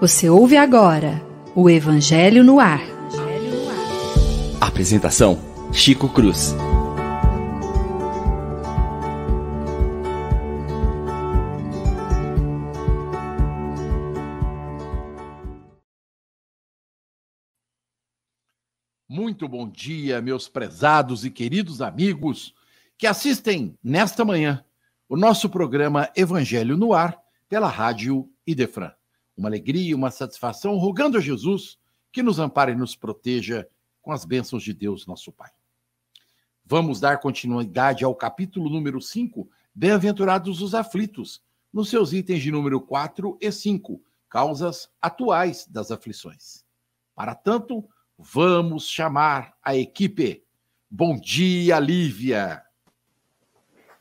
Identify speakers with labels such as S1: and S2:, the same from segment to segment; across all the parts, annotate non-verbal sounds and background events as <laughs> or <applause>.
S1: Você ouve agora o Evangelho no Ar.
S2: Apresentação: Chico Cruz.
S3: Muito bom dia, meus prezados e queridos amigos que assistem nesta manhã o nosso programa Evangelho no Ar pela Rádio Idefran uma alegria uma satisfação, rogando a Jesus que nos ampare e nos proteja com as bênçãos de Deus, nosso Pai. Vamos dar continuidade ao capítulo número 5, Bem-aventurados os aflitos, nos seus itens de número 4 e 5, causas atuais das aflições. Para tanto, vamos chamar a equipe. Bom dia, Lívia!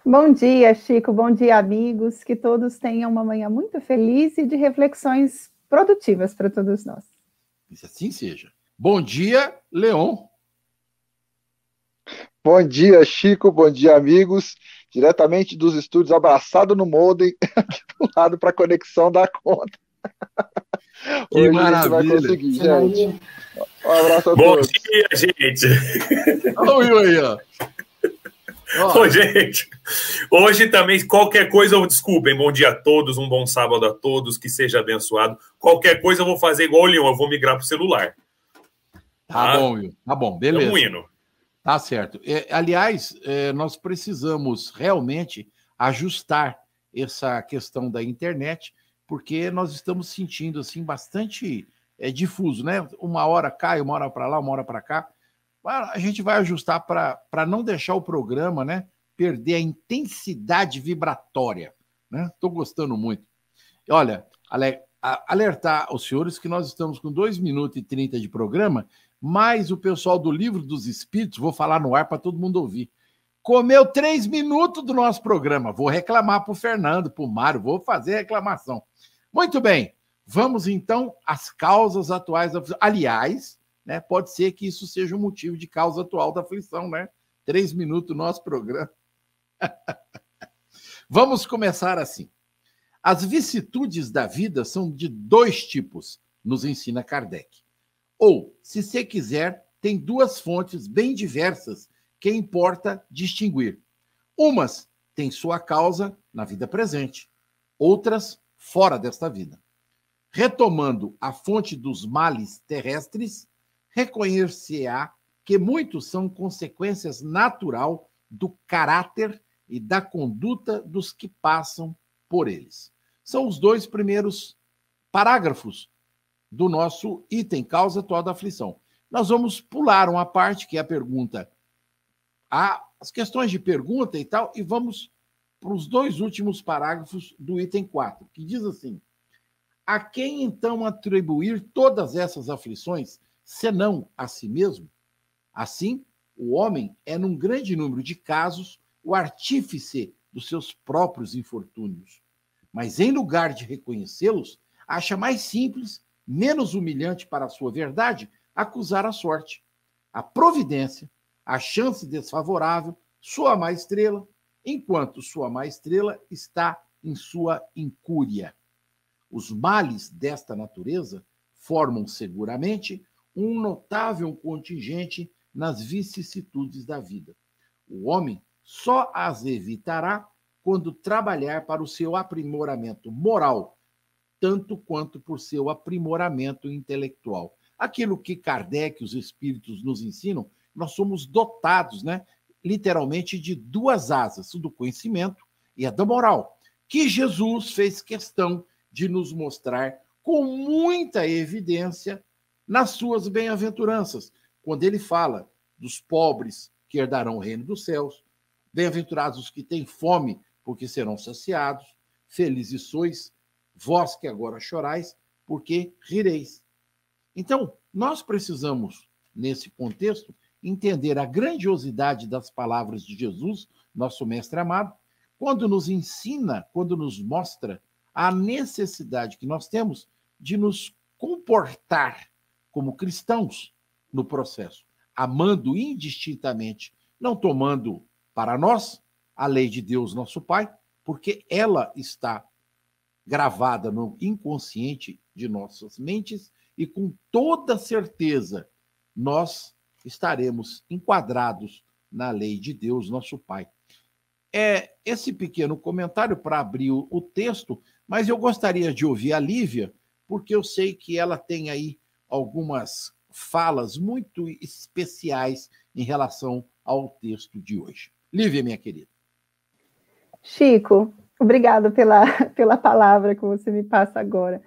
S4: Bom dia, Chico. Bom dia, amigos. Que todos tenham uma manhã muito feliz e de reflexões produtivas para todos nós.
S3: Que assim seja. Bom dia, Leon.
S5: Bom dia, Chico. Bom dia, amigos. Diretamente dos estúdios, abraçado no modem, <laughs> aqui do lado para a conexão da conta. <laughs>
S3: Que Hoje maravilha. a gente vai conseguir,
S5: gente.
S6: Um abraço a Bom todos. Bom dia, gente.
S3: Olha o aí, ó. <laughs>
S6: Ô, gente, hoje também, qualquer coisa, eu desculpem, bom dia a todos, um bom sábado a todos, que seja abençoado. Qualquer coisa eu vou fazer igual o Leon, eu vou migrar para o celular.
S3: Tá, tá bom, Will. Tá bom, beleza.
S6: Tamo indo.
S3: Tá certo. É, aliás, é, nós precisamos realmente ajustar essa questão da internet, porque nós estamos sentindo assim bastante é, difuso, né? Uma hora cai, uma hora para lá, uma hora para cá a gente vai ajustar para não deixar o programa né, perder a intensidade vibratória. Estou né? gostando muito. Olha, alertar aos senhores que nós estamos com 2 minutos e 30 de programa, mas o pessoal do Livro dos Espíritos, vou falar no ar para todo mundo ouvir, comeu três minutos do nosso programa. Vou reclamar para o Fernando, para o Mário, vou fazer reclamação. Muito bem, vamos então às causas atuais. Aliás, né? Pode ser que isso seja um motivo de causa atual da aflição, né? Três minutos no nosso programa. <laughs> Vamos começar assim. As vicissitudes da vida são de dois tipos, nos ensina Kardec. Ou, se você quiser, tem duas fontes bem diversas que importa distinguir. Umas têm sua causa na vida presente, outras fora desta vida. Retomando a fonte dos males terrestres, reconhecer-se-á que muitos são consequências natural do caráter e da conduta dos que passam por eles. São os dois primeiros parágrafos do nosso item causa atual da aflição. Nós vamos pular uma parte que é a pergunta, as questões de pergunta e tal, e vamos para os dois últimos parágrafos do item 4, que diz assim: A quem então atribuir todas essas aflições, senão a si mesmo? Assim, o homem é, num grande número de casos, o artífice dos seus próprios infortúnios. Mas, em lugar de reconhecê-los, acha mais simples, menos humilhante para a sua verdade, acusar a sorte, a providência, a chance desfavorável, sua má estrela, enquanto sua má estrela está em sua incúria. Os males desta natureza formam seguramente um notável contingente nas vicissitudes da vida. O homem só as evitará quando trabalhar para o seu aprimoramento moral, tanto quanto por seu aprimoramento intelectual. Aquilo que Kardec, os espíritos nos ensinam, nós somos dotados, né, literalmente de duas asas, do conhecimento e a da moral, que Jesus fez questão de nos mostrar com muita evidência nas suas bem-aventuranças, quando ele fala dos pobres que herdarão o reino dos céus, bem-aventurados os que têm fome, porque serão saciados, felizes sois, vós que agora chorais, porque rireis. Então, nós precisamos, nesse contexto, entender a grandiosidade das palavras de Jesus, nosso mestre amado, quando nos ensina, quando nos mostra a necessidade que nós temos de nos comportar como cristãos no processo, amando indistintamente, não tomando para nós a lei de Deus, nosso Pai, porque ela está gravada no inconsciente de nossas mentes e com toda certeza nós estaremos enquadrados na lei de Deus, nosso Pai. É esse pequeno comentário para abrir o, o texto, mas eu gostaria de ouvir a Lívia, porque eu sei que ela tem aí algumas falas muito especiais em relação ao texto de hoje. Lívia, minha querida.
S4: Chico, obrigado pela, <laughs> pela palavra que você me passa agora.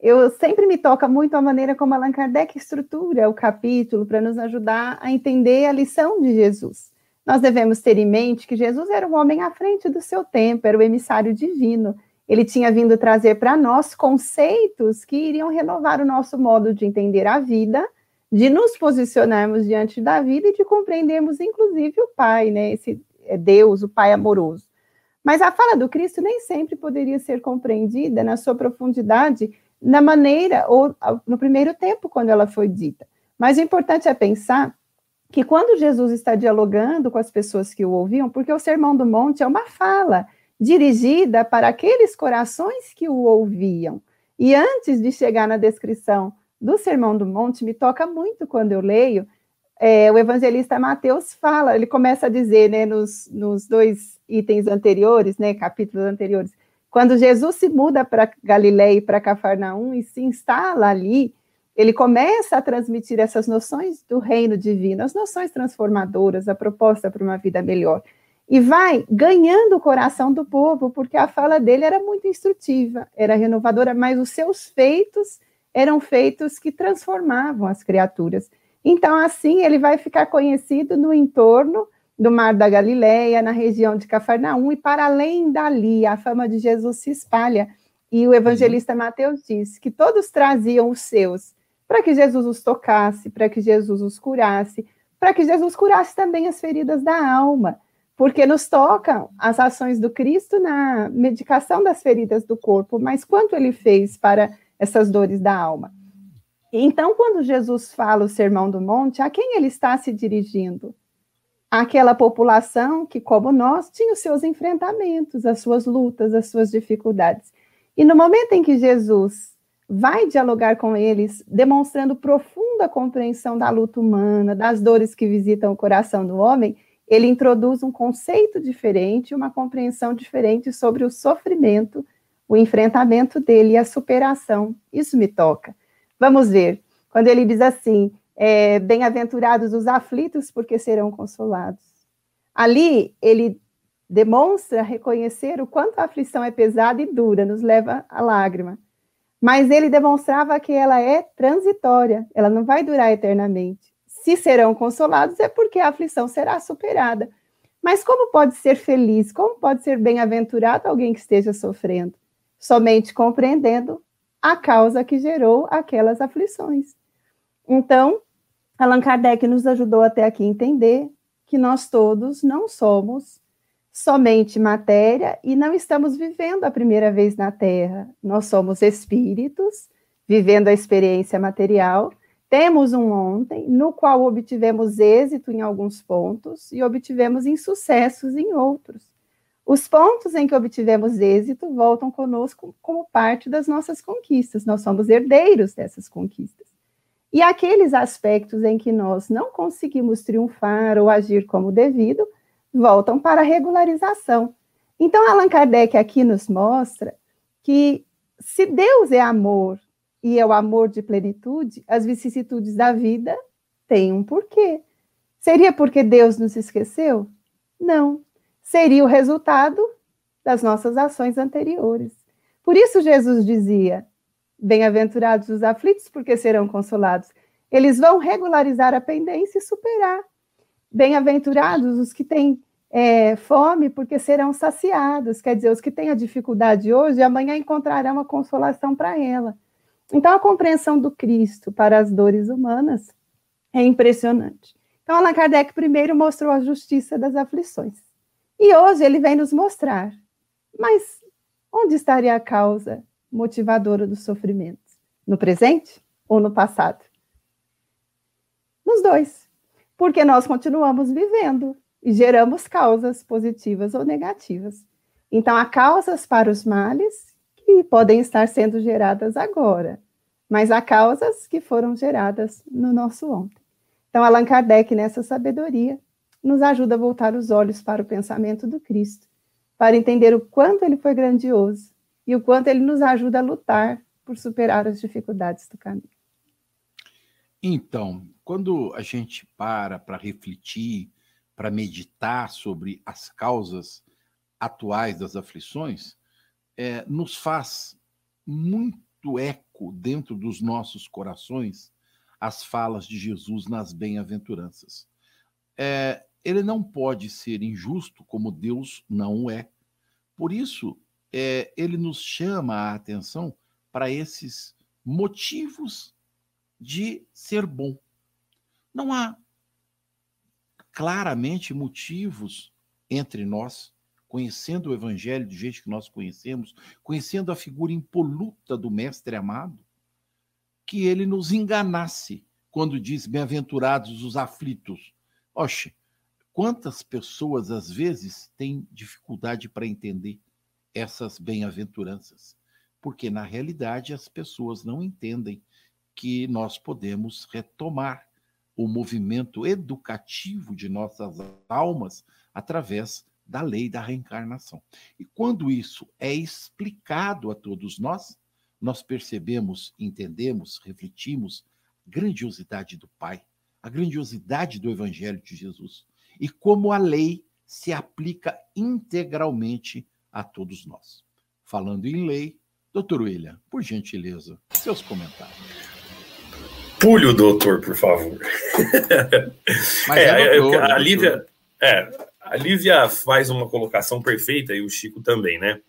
S4: Eu sempre me toca muito a maneira como Allan Kardec estrutura o capítulo para nos ajudar a entender a lição de Jesus. Nós devemos ter em mente que Jesus era um homem à frente do seu tempo, era o emissário divino. Ele tinha vindo trazer para nós conceitos que iriam renovar o nosso modo de entender a vida, de nos posicionarmos diante da vida e de compreendermos, inclusive, o Pai, né? Esse é Deus, o Pai amoroso. Mas a fala do Cristo nem sempre poderia ser compreendida na sua profundidade, na maneira ou no primeiro tempo quando ela foi dita. Mas o importante é pensar que quando Jesus está dialogando com as pessoas que o ouviam, porque o Sermão do Monte é uma fala dirigida para aqueles corações que o ouviam. E antes de chegar na descrição do Sermão do Monte, me toca muito quando eu leio é, o evangelista Mateus fala, ele começa a dizer, né, nos, nos dois itens anteriores, né, capítulos anteriores, quando Jesus se muda para Galiléia e para Cafarnaum e se instala ali, ele começa a transmitir essas noções do reino divino, as noções transformadoras, a proposta para uma vida melhor. E vai ganhando o coração do povo, porque a fala dele era muito instrutiva, era renovadora, mas os seus feitos eram feitos que transformavam as criaturas. Então, assim, ele vai ficar conhecido no entorno do Mar da Galileia, na região de Cafarnaum, e para além dali, a fama de Jesus se espalha. E o evangelista Mateus diz que todos traziam os seus para que Jesus os tocasse, para que Jesus os curasse, para que Jesus curasse também as feridas da alma, porque nos tocam as ações do Cristo na medicação das feridas do corpo, mas quanto ele fez para essas dores da alma? Então, quando Jesus fala o Sermão do Monte, a quem ele está se dirigindo? Aquela população que, como nós, tinha os seus enfrentamentos, as suas lutas, as suas dificuldades. E no momento em que Jesus vai dialogar com eles, demonstrando profunda compreensão da luta humana, das dores que visitam o coração do homem, ele introduz um conceito diferente, uma compreensão diferente sobre o sofrimento, o enfrentamento dele e a superação. Isso me toca. Vamos ver, quando ele diz assim: é, Bem-aventurados os aflitos, porque serão consolados. Ali, ele demonstra reconhecer o quanto a aflição é pesada e dura, nos leva à lágrima. Mas ele demonstrava que ela é transitória, ela não vai durar eternamente. Se serão consolados, é porque a aflição será superada. Mas como pode ser feliz, como pode ser bem-aventurado alguém que esteja sofrendo? Somente compreendendo a causa que gerou aquelas aflições. Então, Allan Kardec nos ajudou até aqui a entender que nós todos não somos somente matéria e não estamos vivendo a primeira vez na Terra. Nós somos espíritos vivendo a experiência material. Temos um ontem no qual obtivemos êxito em alguns pontos e obtivemos insucessos em outros. Os pontos em que obtivemos êxito voltam conosco como parte das nossas conquistas, nós somos herdeiros dessas conquistas. E aqueles aspectos em que nós não conseguimos triunfar ou agir como devido, voltam para a regularização. Então, Allan Kardec aqui nos mostra que se Deus é amor e é o amor de plenitude, as vicissitudes da vida têm um porquê. Seria porque Deus nos esqueceu? Não seria o resultado das nossas ações anteriores. Por isso, Jesus dizia: Bem-aventurados os aflitos, porque serão consolados. Eles vão regularizar a pendência e superar. Bem-aventurados os que têm é, fome, porque serão saciados. Quer dizer, os que têm a dificuldade hoje, amanhã encontrarão a consolação para ela. Então, a compreensão do Cristo para as dores humanas é impressionante. Então, Allan Kardec primeiro mostrou a justiça das aflições. E hoje ele vem nos mostrar. Mas onde estaria a causa motivadora do sofrimento? No presente ou no passado? Nos dois. Porque nós continuamos vivendo e geramos causas positivas ou negativas. Então, há causas para os males e podem estar sendo geradas agora, mas há causas que foram geradas no nosso ontem. Então, Allan Kardec, nessa sabedoria, nos ajuda a voltar os olhos para o pensamento do Cristo, para entender o quanto ele foi grandioso e o quanto ele nos ajuda a lutar por superar as dificuldades do caminho.
S3: Então, quando a gente para para refletir, para meditar sobre as causas atuais das aflições, é, nos faz muito eco dentro dos nossos corações as falas de Jesus nas bem-aventuranças. É, ele não pode ser injusto como Deus não é. Por isso, é, ele nos chama a atenção para esses motivos de ser bom. Não há claramente motivos entre nós, conhecendo o Evangelho do jeito que nós conhecemos, conhecendo a figura impoluta do Mestre amado, que ele nos enganasse quando diz bem-aventurados os aflitos. Oxe, quantas pessoas às vezes têm dificuldade para entender essas bem-aventuranças? Porque na realidade as pessoas não entendem que nós podemos retomar o movimento educativo de nossas almas através da lei da reencarnação. E quando isso é explicado a todos nós, nós percebemos, entendemos, refletimos a grandiosidade do Pai, a grandiosidade do Evangelho de Jesus e como a lei se aplica integralmente a todos nós. Falando em lei, doutor William, por gentileza, seus comentários.
S6: Pule o doutor, por favor. Mas é, é doutor, a, Lívia, é, a Lívia faz uma colocação perfeita, e o Chico também, né?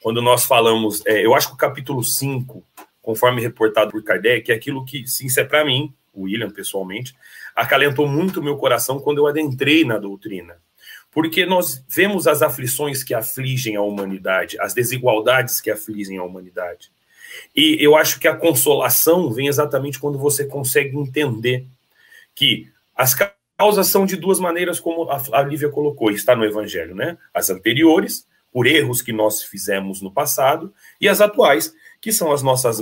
S6: Quando nós falamos, é, eu acho que o capítulo 5, conforme reportado por Kardec, é aquilo que, sim, isso é para mim, William pessoalmente, acalentou muito meu coração quando eu adentrei na doutrina. Porque nós vemos as aflições que afligem a humanidade, as desigualdades que afligem a humanidade. E eu acho que a consolação vem exatamente quando você consegue entender que as causas são de duas maneiras, como a Lívia colocou, está no Evangelho, né? As anteriores, por erros que nós fizemos no passado, e as atuais, que são as nossas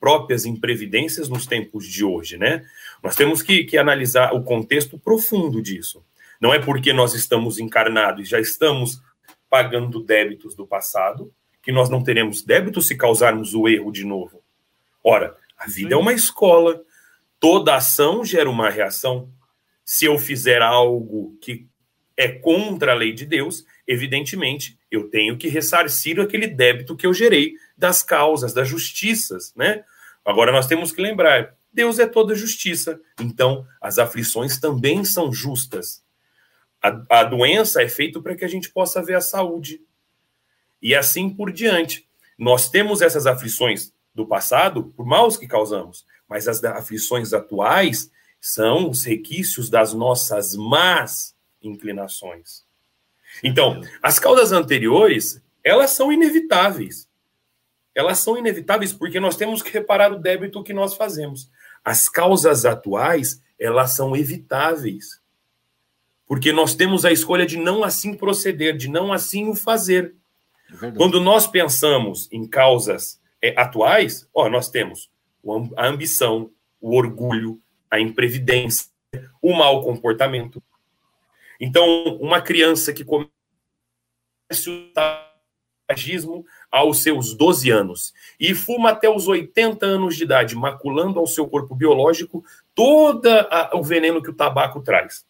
S6: próprias imprevidências nos tempos de hoje, né? Nós temos que, que analisar o contexto profundo disso. Não é porque nós estamos encarnados e já estamos pagando débitos do passado, que nós não teremos débito se causarmos o erro de novo. Ora, a vida é uma escola. Toda ação gera uma reação. Se eu fizer algo que é contra a lei de Deus, evidentemente eu tenho que ressarcir aquele débito que eu gerei das causas, das justiças, né? Agora nós temos que lembrar, Deus é toda justiça, então as aflições também são justas. A, a doença é feita para que a gente possa ver a saúde e assim por diante. Nós temos essas aflições do passado por maus que causamos, mas as aflições atuais são os requisitos das nossas más inclinações. Então, as causas anteriores, elas são inevitáveis. Elas são inevitáveis porque nós temos que reparar o débito que nós fazemos. As causas atuais, elas são evitáveis. Porque nós temos a escolha de não assim proceder, de não assim o fazer. É Quando nós pensamos em causas é, atuais, ó, nós temos a ambição, o orgulho, a imprevidência, o mau comportamento. Então, uma criança que começa o tabagismo aos seus 12 anos e fuma até os 80 anos de idade, maculando ao seu corpo biológico todo o veneno que o tabaco traz.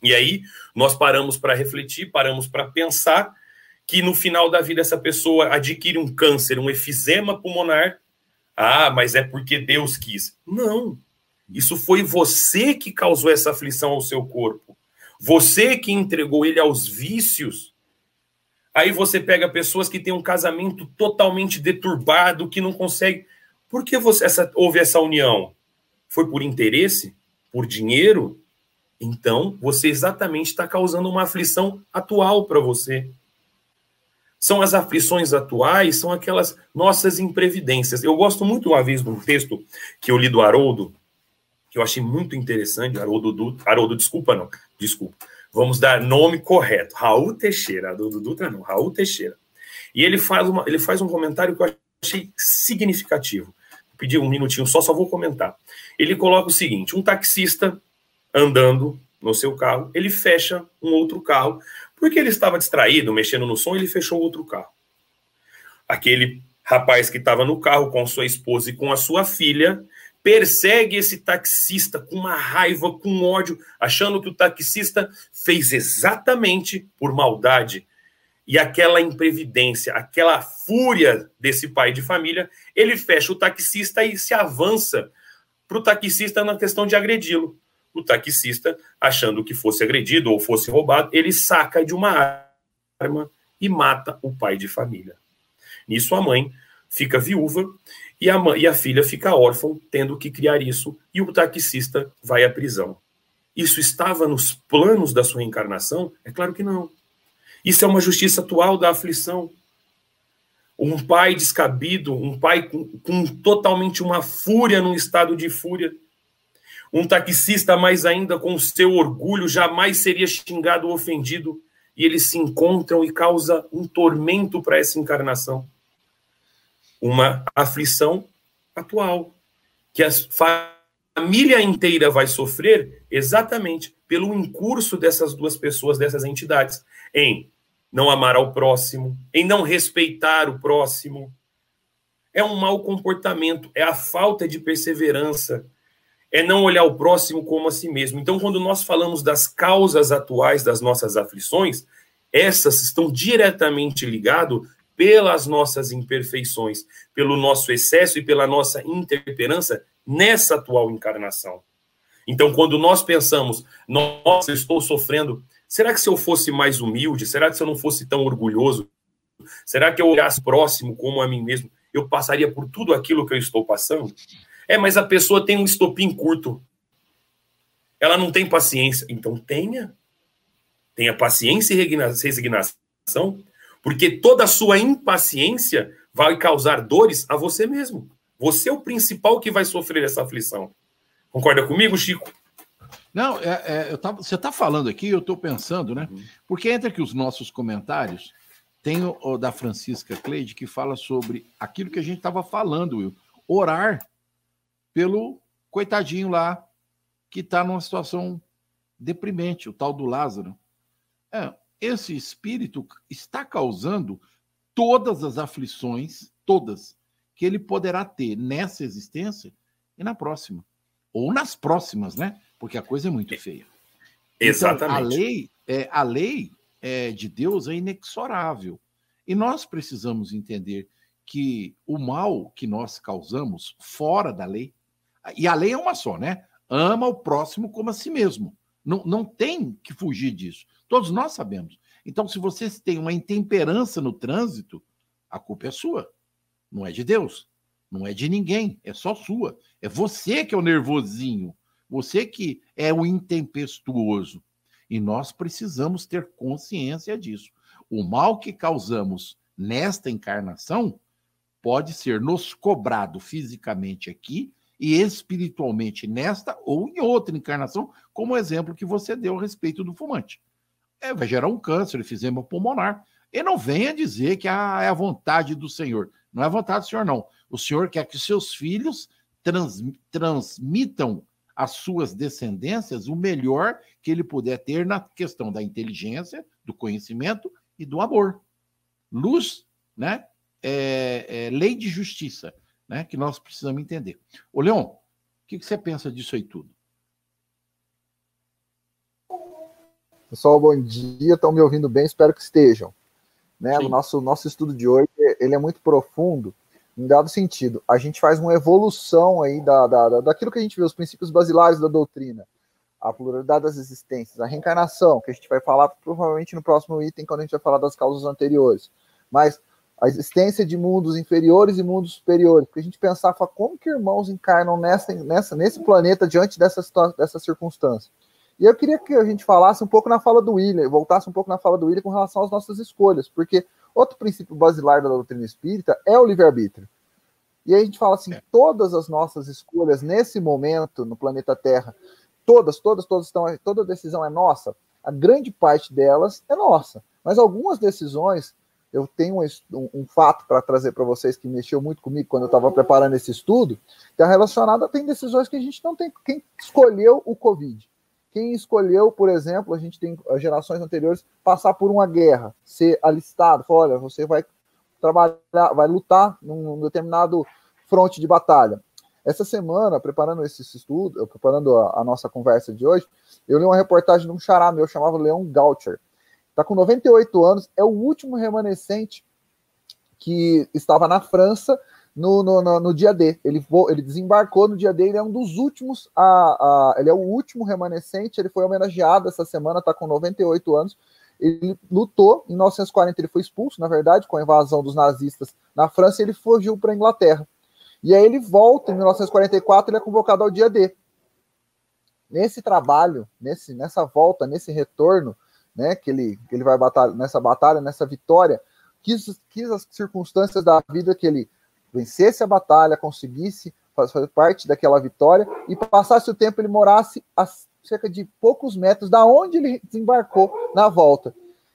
S6: E aí, nós paramos para refletir, paramos para pensar que no final da vida essa pessoa adquire um câncer, um efizema pulmonar. Ah, mas é porque Deus quis. Não. Isso foi você que causou essa aflição ao seu corpo. Você que entregou ele aos vícios. Aí você pega pessoas que têm um casamento totalmente deturbado, que não consegue. Por que você, essa, houve essa união? Foi por interesse? Por dinheiro? Então, você exatamente está causando uma aflição atual para você. São as aflições atuais, são aquelas nossas imprevidências. Eu gosto muito uma vez de um texto que eu li do Haroldo, que eu achei muito interessante. Haroldo, Dutra, Haroldo desculpa, não, desculpa. Vamos dar nome correto. Raul Teixeira, Haroldo Dutra não, Raul Teixeira. E ele faz, uma, ele faz um comentário que eu achei significativo. Pedi um minutinho só, só vou comentar. Ele coloca o seguinte: um taxista andando no seu carro, ele fecha um outro carro, porque ele estava distraído, mexendo no som, ele fechou outro carro. Aquele rapaz que estava no carro com sua esposa e com a sua filha persegue esse taxista com uma raiva, com ódio, achando que o taxista fez exatamente por maldade. E aquela imprevidência, aquela fúria desse pai de família, ele fecha o taxista e se avança para o taxista na questão de agredi-lo. O taxista, achando que fosse agredido ou fosse roubado, ele saca de uma arma e mata o pai de família. Nisso a mãe fica viúva e a, mãe, e a filha fica órfã, tendo que criar isso, e o taxista vai à prisão. Isso estava nos planos da sua encarnação? É claro que não. Isso é uma justiça atual da aflição. Um pai descabido, um pai com, com totalmente uma fúria num estado de fúria. Um taxista, mais ainda, com seu orgulho, jamais seria xingado ou ofendido. E eles se encontram e causa um tormento para essa encarnação uma aflição atual, que a família inteira vai sofrer exatamente pelo incurso dessas duas pessoas, dessas entidades, em não amar ao próximo, em não respeitar o próximo. É um mau comportamento, é a falta de perseverança, é não olhar o próximo como a si mesmo. Então, quando nós falamos das causas atuais das nossas aflições, essas estão diretamente ligadas pelas nossas imperfeições, pelo nosso excesso e pela nossa intemperança nessa atual encarnação. Então, quando nós pensamos, nossa, eu estou sofrendo, será que se eu fosse mais humilde, será que se eu não fosse tão orgulhoso, será que eu olhasse próximo como a mim mesmo, eu passaria por tudo aquilo que eu estou passando? É, mas a pessoa tem um estopim curto. Ela não tem paciência. Então tenha. Tenha paciência e resignação porque toda a sua impaciência vai causar dores a você mesmo. Você é o principal que vai sofrer essa aflição. Concorda comigo, Chico?
S3: Não, é, é, você está falando aqui, eu estou pensando, né? Uhum. Porque entre aqui os nossos comentários, tem o, o, da Francisca Cleide que fala sobre aquilo que a gente estava falando, Will. Orar pelo coitadinho lá que está numa situação deprimente, o tal do Lázaro. É, esse espírito está causando todas as aflições, todas, que ele poderá ter nessa existência e na próxima. Ou nas próximas, né? Porque a coisa é muito feia.
S6: Exatamente.
S3: Então, a lei, é, a lei é, de Deus é inexorável. E nós precisamos entender que o mal que nós causamos fora da lei, e a lei é uma só, né? Ama o próximo como a si mesmo. Não, não tem que fugir disso. Todos nós sabemos. Então, se você tem uma intemperança no trânsito, a culpa é sua. Não é de Deus. Não é de ninguém. É só sua. É você que é o nervosinho. Você que é o intempestuoso. E nós precisamos ter consciência disso. O mal que causamos nesta encarnação pode ser nos cobrado fisicamente aqui e espiritualmente nesta ou em outra encarnação, como o exemplo que você deu a respeito do fumante. É, vai gerar um câncer, efizema pulmonar. E não venha dizer que ah, é a vontade do Senhor. Não é a vontade do Senhor, não. O Senhor quer que seus filhos trans, transmitam às suas descendências o melhor que ele puder ter na questão da inteligência, do conhecimento e do amor. Luz, né? É, é lei de justiça né, que nós precisamos entender. Ô, Leon, o que, que você pensa disso aí tudo?
S5: Pessoal, bom dia. Estão me ouvindo bem? Espero que estejam. Né? O nosso, nosso estudo de hoje ele é muito profundo, em dado sentido. A gente faz uma evolução aí da, da, daquilo que a gente vê, os princípios basilares da doutrina, a pluralidade das existências, a reencarnação, que a gente vai falar provavelmente no próximo item, quando a gente vai falar das causas anteriores. Mas a existência de mundos inferiores e mundos superiores, porque a gente pensar como que irmãos encarnam nessa, nessa, nesse planeta diante dessa, dessa circunstância. E eu queria que a gente falasse um pouco na fala do William, voltasse um pouco na fala do William com relação às nossas escolhas, porque outro princípio basilar da doutrina espírita é o livre-arbítrio. E aí a gente fala assim, é. todas as nossas escolhas nesse momento no planeta Terra, todas, todas, todas estão, toda decisão é nossa. A grande parte delas é nossa, mas algumas decisões eu tenho um, um fato para trazer para vocês que mexeu muito comigo quando eu estava preparando esse estudo, que é relacionado a tem decisões que a gente não tem. Quem escolheu o Covid? Quem escolheu, por exemplo, a gente tem gerações anteriores, passar por uma guerra, ser alistado, olha, você vai trabalhar, vai lutar num, determinado fronte de batalha. Essa semana, preparando esse estudo, preparando a, a, nossa conversa de hoje, eu li uma reportagem de um xará meu, chamava Leon Gaucher. Está com 98 anos, é o último remanescente que estava na França no, no, no, no, dia D. Ele, ele desembarcou no dia D, ele é um dos últimos, a, a, ele é o último remanescente, ele foi homenageado essa semana, está com 98 anos. Ele lutou, em 1940 ele foi expulso, na verdade, com a invasão dos nazistas na França, e ele fugiu para a Inglaterra. E aí ele volta, em 1944, ele é convocado ao dia D. Nesse trabalho, nesse, nessa volta, nesse retorno, né, que ele, que ele vai batalha, nessa batalha, nessa vitória, quis, quis as circunstâncias da vida que ele vencesse a batalha, conseguisse fazer parte daquela vitória e passasse o tempo ele morasse a cerca de poucos metros da onde ele desembarcou na volta.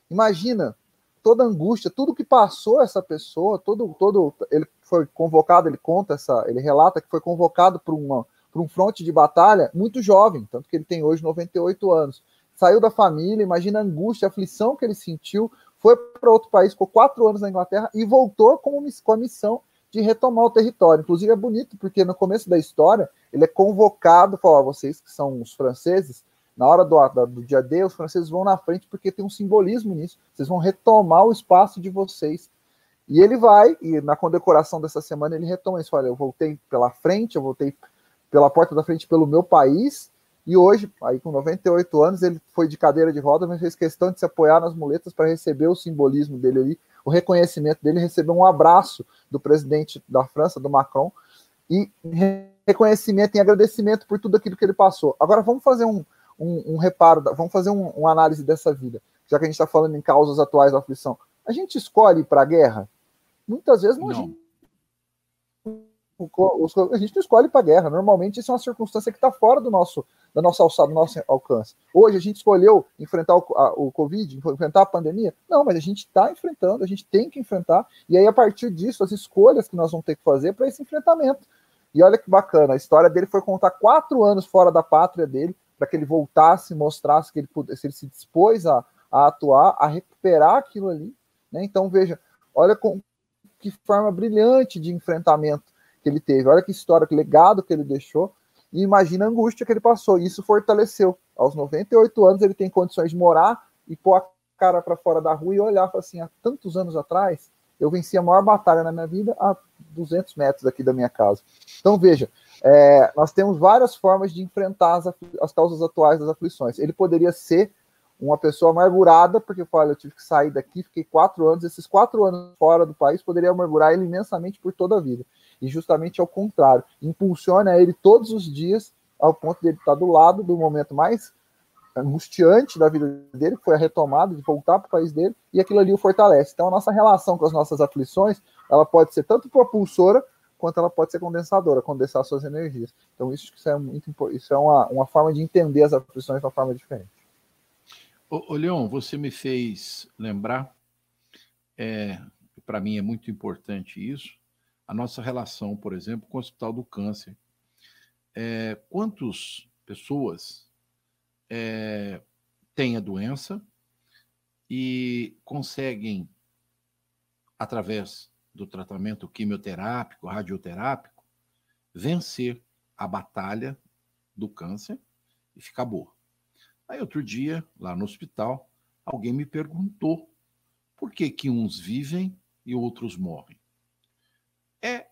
S5: Imagina toda a angústia, tudo que passou essa pessoa, todo todo ele foi convocado, ele conta essa, ele relata que foi convocado para uma para um fronte de batalha muito jovem, tanto que ele tem hoje 98 anos. Saiu da família, imagina a angústia, a aflição que ele sentiu, foi para outro país, ficou quatro anos na Inglaterra e voltou com, com a missão de retomar o território. Inclusive é bonito, porque no começo da história, ele é convocado, fala, vocês que são os franceses, na hora do, do dia D, os franceses vão na frente porque tem um simbolismo nisso. Vocês vão retomar o espaço de vocês. E ele vai, e na condecoração dessa semana ele retoma isso. Olha, eu voltei pela frente, eu voltei pela porta da frente pelo meu país, e hoje, aí com 98 anos, ele foi de cadeira de roda, mas fez questão de se apoiar nas muletas para receber o simbolismo dele ali, o reconhecimento dele, recebeu um abraço do presidente da França, do Macron, e reconhecimento e agradecimento por tudo aquilo que ele passou. Agora vamos fazer um, um, um reparo, vamos fazer um, uma análise dessa vida, já que a gente está falando em causas atuais da aflição. A gente escolhe para a guerra? Muitas vezes não, não. A gente não escolhe para guerra. Normalmente isso é uma circunstância que está fora do nosso, da nossa alçada, do nosso alcance. Hoje a gente escolheu enfrentar o, a, o Covid, enfrentar a pandemia. Não, mas a gente está enfrentando, a gente tem que enfrentar. E aí, a partir disso, as escolhas que nós vamos ter que fazer para esse enfrentamento. E olha que bacana, a história dele foi contar quatro anos fora da pátria dele, para que ele voltasse, mostrasse que ele, se ele se dispôs a, a atuar, a recuperar aquilo ali. Né? Então, veja, olha com que forma brilhante de enfrentamento que ele teve, olha que história, que legado que ele deixou, e imagina a angústia que ele passou. E isso fortaleceu. Aos 98 anos, ele tem condições de morar e pôr a cara para fora da rua e olhar assim: há tantos anos atrás, eu venci a maior batalha na minha vida a 200 metros aqui da minha casa. Então, veja, é, nós temos várias formas de enfrentar as, as causas atuais das aflições. Ele poderia ser uma pessoa amargurada, porque olha, eu tive que sair daqui, fiquei quatro anos, esses quatro anos fora do país poderia amargurar ele imensamente por toda a vida e justamente ao contrário, impulsiona ele todos os dias ao ponto de ele estar do lado do momento mais angustiante da vida dele, que foi a retomada de voltar para o país dele, e aquilo ali o fortalece. Então, a nossa relação com as nossas aflições, ela pode ser tanto propulsora, quanto ela pode ser condensadora, condensar suas energias. Então, isso, isso é muito isso é uma, uma forma de entender as aflições de uma forma diferente.
S3: Ô, ô Leon, você me fez lembrar, é, para mim é muito importante isso, a nossa relação, por exemplo, com o Hospital do Câncer. É, quantas pessoas é, têm a doença e conseguem, através do tratamento quimioterápico, radioterápico, vencer a batalha do câncer e ficar boa. Aí outro dia, lá no hospital, alguém me perguntou por que que uns vivem e outros morrem é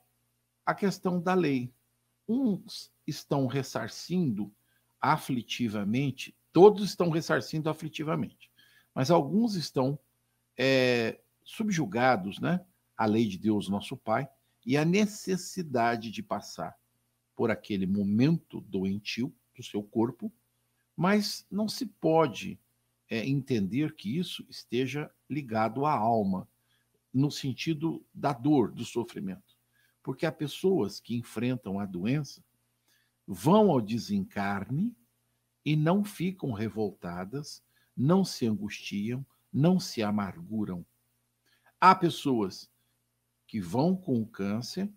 S3: a questão da lei. Uns estão ressarcindo aflitivamente, todos estão ressarcindo aflitivamente, mas alguns estão é, subjugados né, à lei de Deus, nosso Pai, e à necessidade de passar por aquele momento doentio do seu corpo, mas não se pode é, entender que isso esteja ligado à alma, no sentido da dor, do sofrimento. Porque há pessoas que enfrentam a doença, vão ao desencarne e não ficam revoltadas, não se angustiam, não se amarguram. há pessoas que vão com o câncer,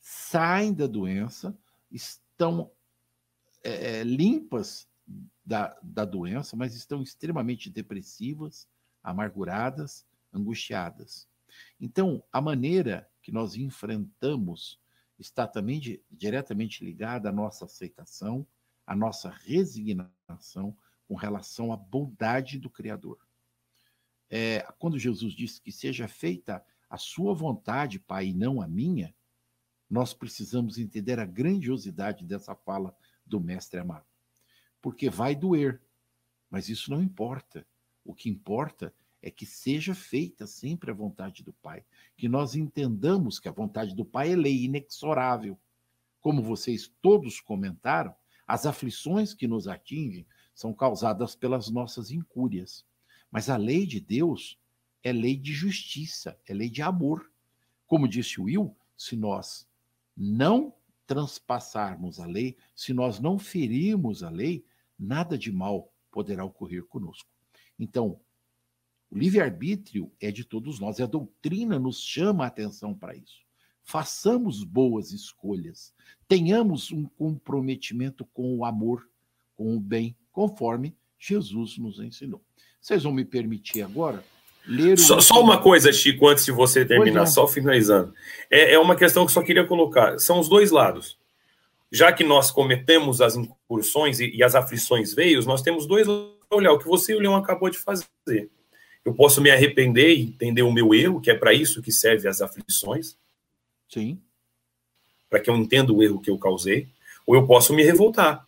S3: saem da doença, estão é, é, limpas da, da doença, mas estão extremamente depressivas, amarguradas, angustiadas. Então, a maneira que nós enfrentamos está também de, diretamente ligada à nossa aceitação, à nossa resignação com relação à bondade do Criador. É, quando Jesus disse que seja feita a sua vontade, Pai, e não a minha, nós precisamos entender a grandiosidade dessa fala do Mestre amado. Porque vai doer, mas isso não importa. O que importa é que seja feita sempre a vontade do Pai, que nós entendamos que a vontade do Pai é lei inexorável. Como vocês todos comentaram, as aflições que nos atingem são causadas pelas nossas incúrias. Mas a lei de Deus é lei de justiça, é lei de amor. Como disse Will, se nós não transpassarmos a lei, se nós não ferirmos a lei, nada de mal poderá ocorrer conosco. Então, o livre-arbítrio é de todos nós, e a doutrina nos chama a atenção para isso. Façamos boas escolhas, tenhamos um comprometimento com o amor, com o bem, conforme Jesus nos ensinou. Vocês vão me permitir agora ler o.
S6: Só, só uma coisa, Chico, antes de você terminar, só finalizando. É, é uma questão que só queria colocar: são os dois lados. Já que nós cometemos as incursões e, e as aflições veio, nós temos dois olhar o que você e o Leão acabou de fazer eu posso me arrepender e entender o meu erro, que é para isso que serve as aflições.
S3: Sim.
S6: Para que eu entenda o erro que eu causei. Ou eu posso me revoltar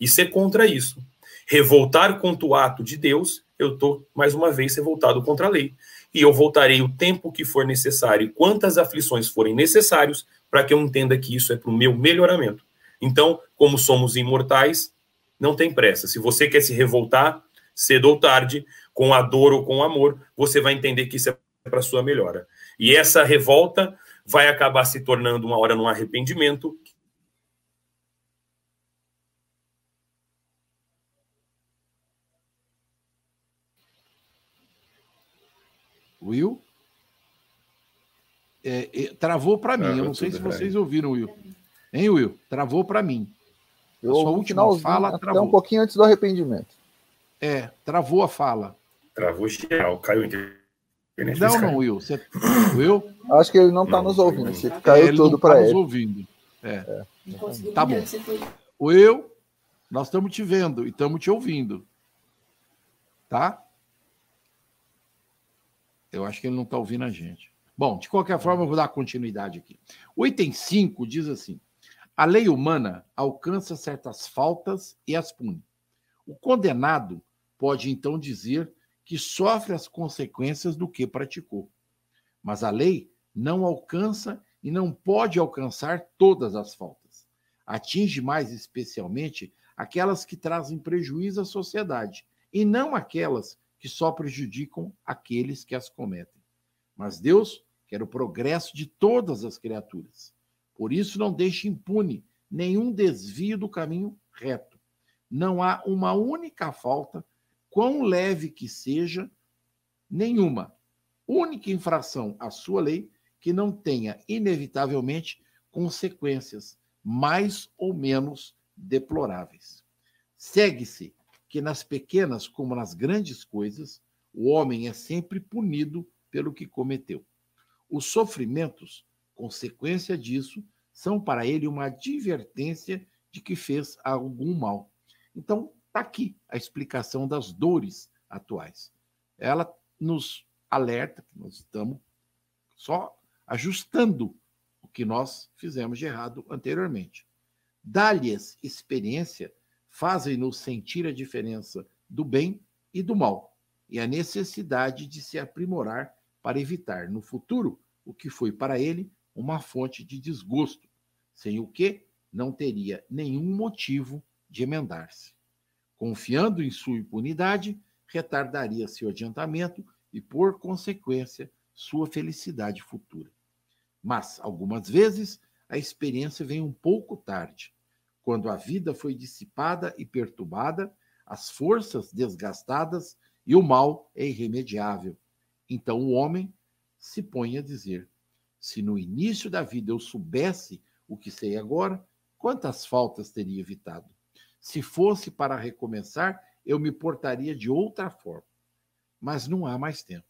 S6: e ser contra isso. Revoltar contra o ato de Deus, eu estou, mais uma vez, revoltado contra a lei. E eu voltarei o tempo que for necessário e quantas aflições forem necessários para que eu entenda que isso é para o meu melhoramento. Então, como somos imortais, não tem pressa. Se você quer se revoltar, cedo ou tarde, com a dor ou com o amor, você vai entender que isso é para sua melhora. E essa revolta vai acabar se tornando uma hora num arrependimento.
S3: Will? É, é, travou para mim. eu não sei se vocês ouviram, Will. Hein, Will? Travou para mim.
S5: Eu a sua última fala travou. um pouquinho antes do arrependimento.
S3: É, travou a fala.
S6: Travou geral, caiu
S3: internet. Não, não, Will. Você... Will?
S5: Acho que ele não está nos ouvindo. Você caiu é, tudo para tá ele.
S3: nos ouvindo. É. é. Tá bom. Will, nós estamos te vendo e estamos te ouvindo. Tá? Eu acho que ele não está ouvindo a gente. Bom, de qualquer forma, eu vou dar continuidade aqui. O item 5 diz assim: a lei humana alcança certas faltas e as pune. O condenado pode então dizer que sofre as consequências do que praticou. Mas a lei não alcança e não pode alcançar todas as faltas. Atinge mais especialmente aquelas que trazem prejuízo à sociedade e não aquelas que só prejudicam aqueles que as cometem. Mas Deus quer o progresso de todas as criaturas. Por isso, não deixe impune nenhum desvio do caminho reto. Não há uma única falta quão leve que seja, nenhuma única infração à sua lei que não tenha, inevitavelmente, consequências mais ou menos deploráveis. Segue-se que nas pequenas como nas grandes coisas, o homem é sempre punido pelo que cometeu. Os sofrimentos, consequência disso, são para ele uma advertência de que fez algum mal. Então, Está aqui a explicação das dores atuais. Ela nos alerta que nós estamos só ajustando o que nós fizemos de errado anteriormente. Dá-lhes experiência fazem-nos sentir a diferença do bem e do mal e a necessidade de se aprimorar para evitar no futuro o que foi para ele uma fonte de desgosto, sem o que não teria nenhum motivo de emendar-se. Confiando em sua impunidade, retardaria seu adiantamento e, por consequência, sua felicidade futura. Mas, algumas vezes, a experiência vem um pouco tarde, quando a vida foi dissipada e perturbada, as forças desgastadas e o mal é irremediável. Então o homem se põe a dizer: se no início da vida eu soubesse o que sei agora, quantas faltas teria evitado? Se fosse para recomeçar, eu me portaria de outra forma. Mas não há mais tempo.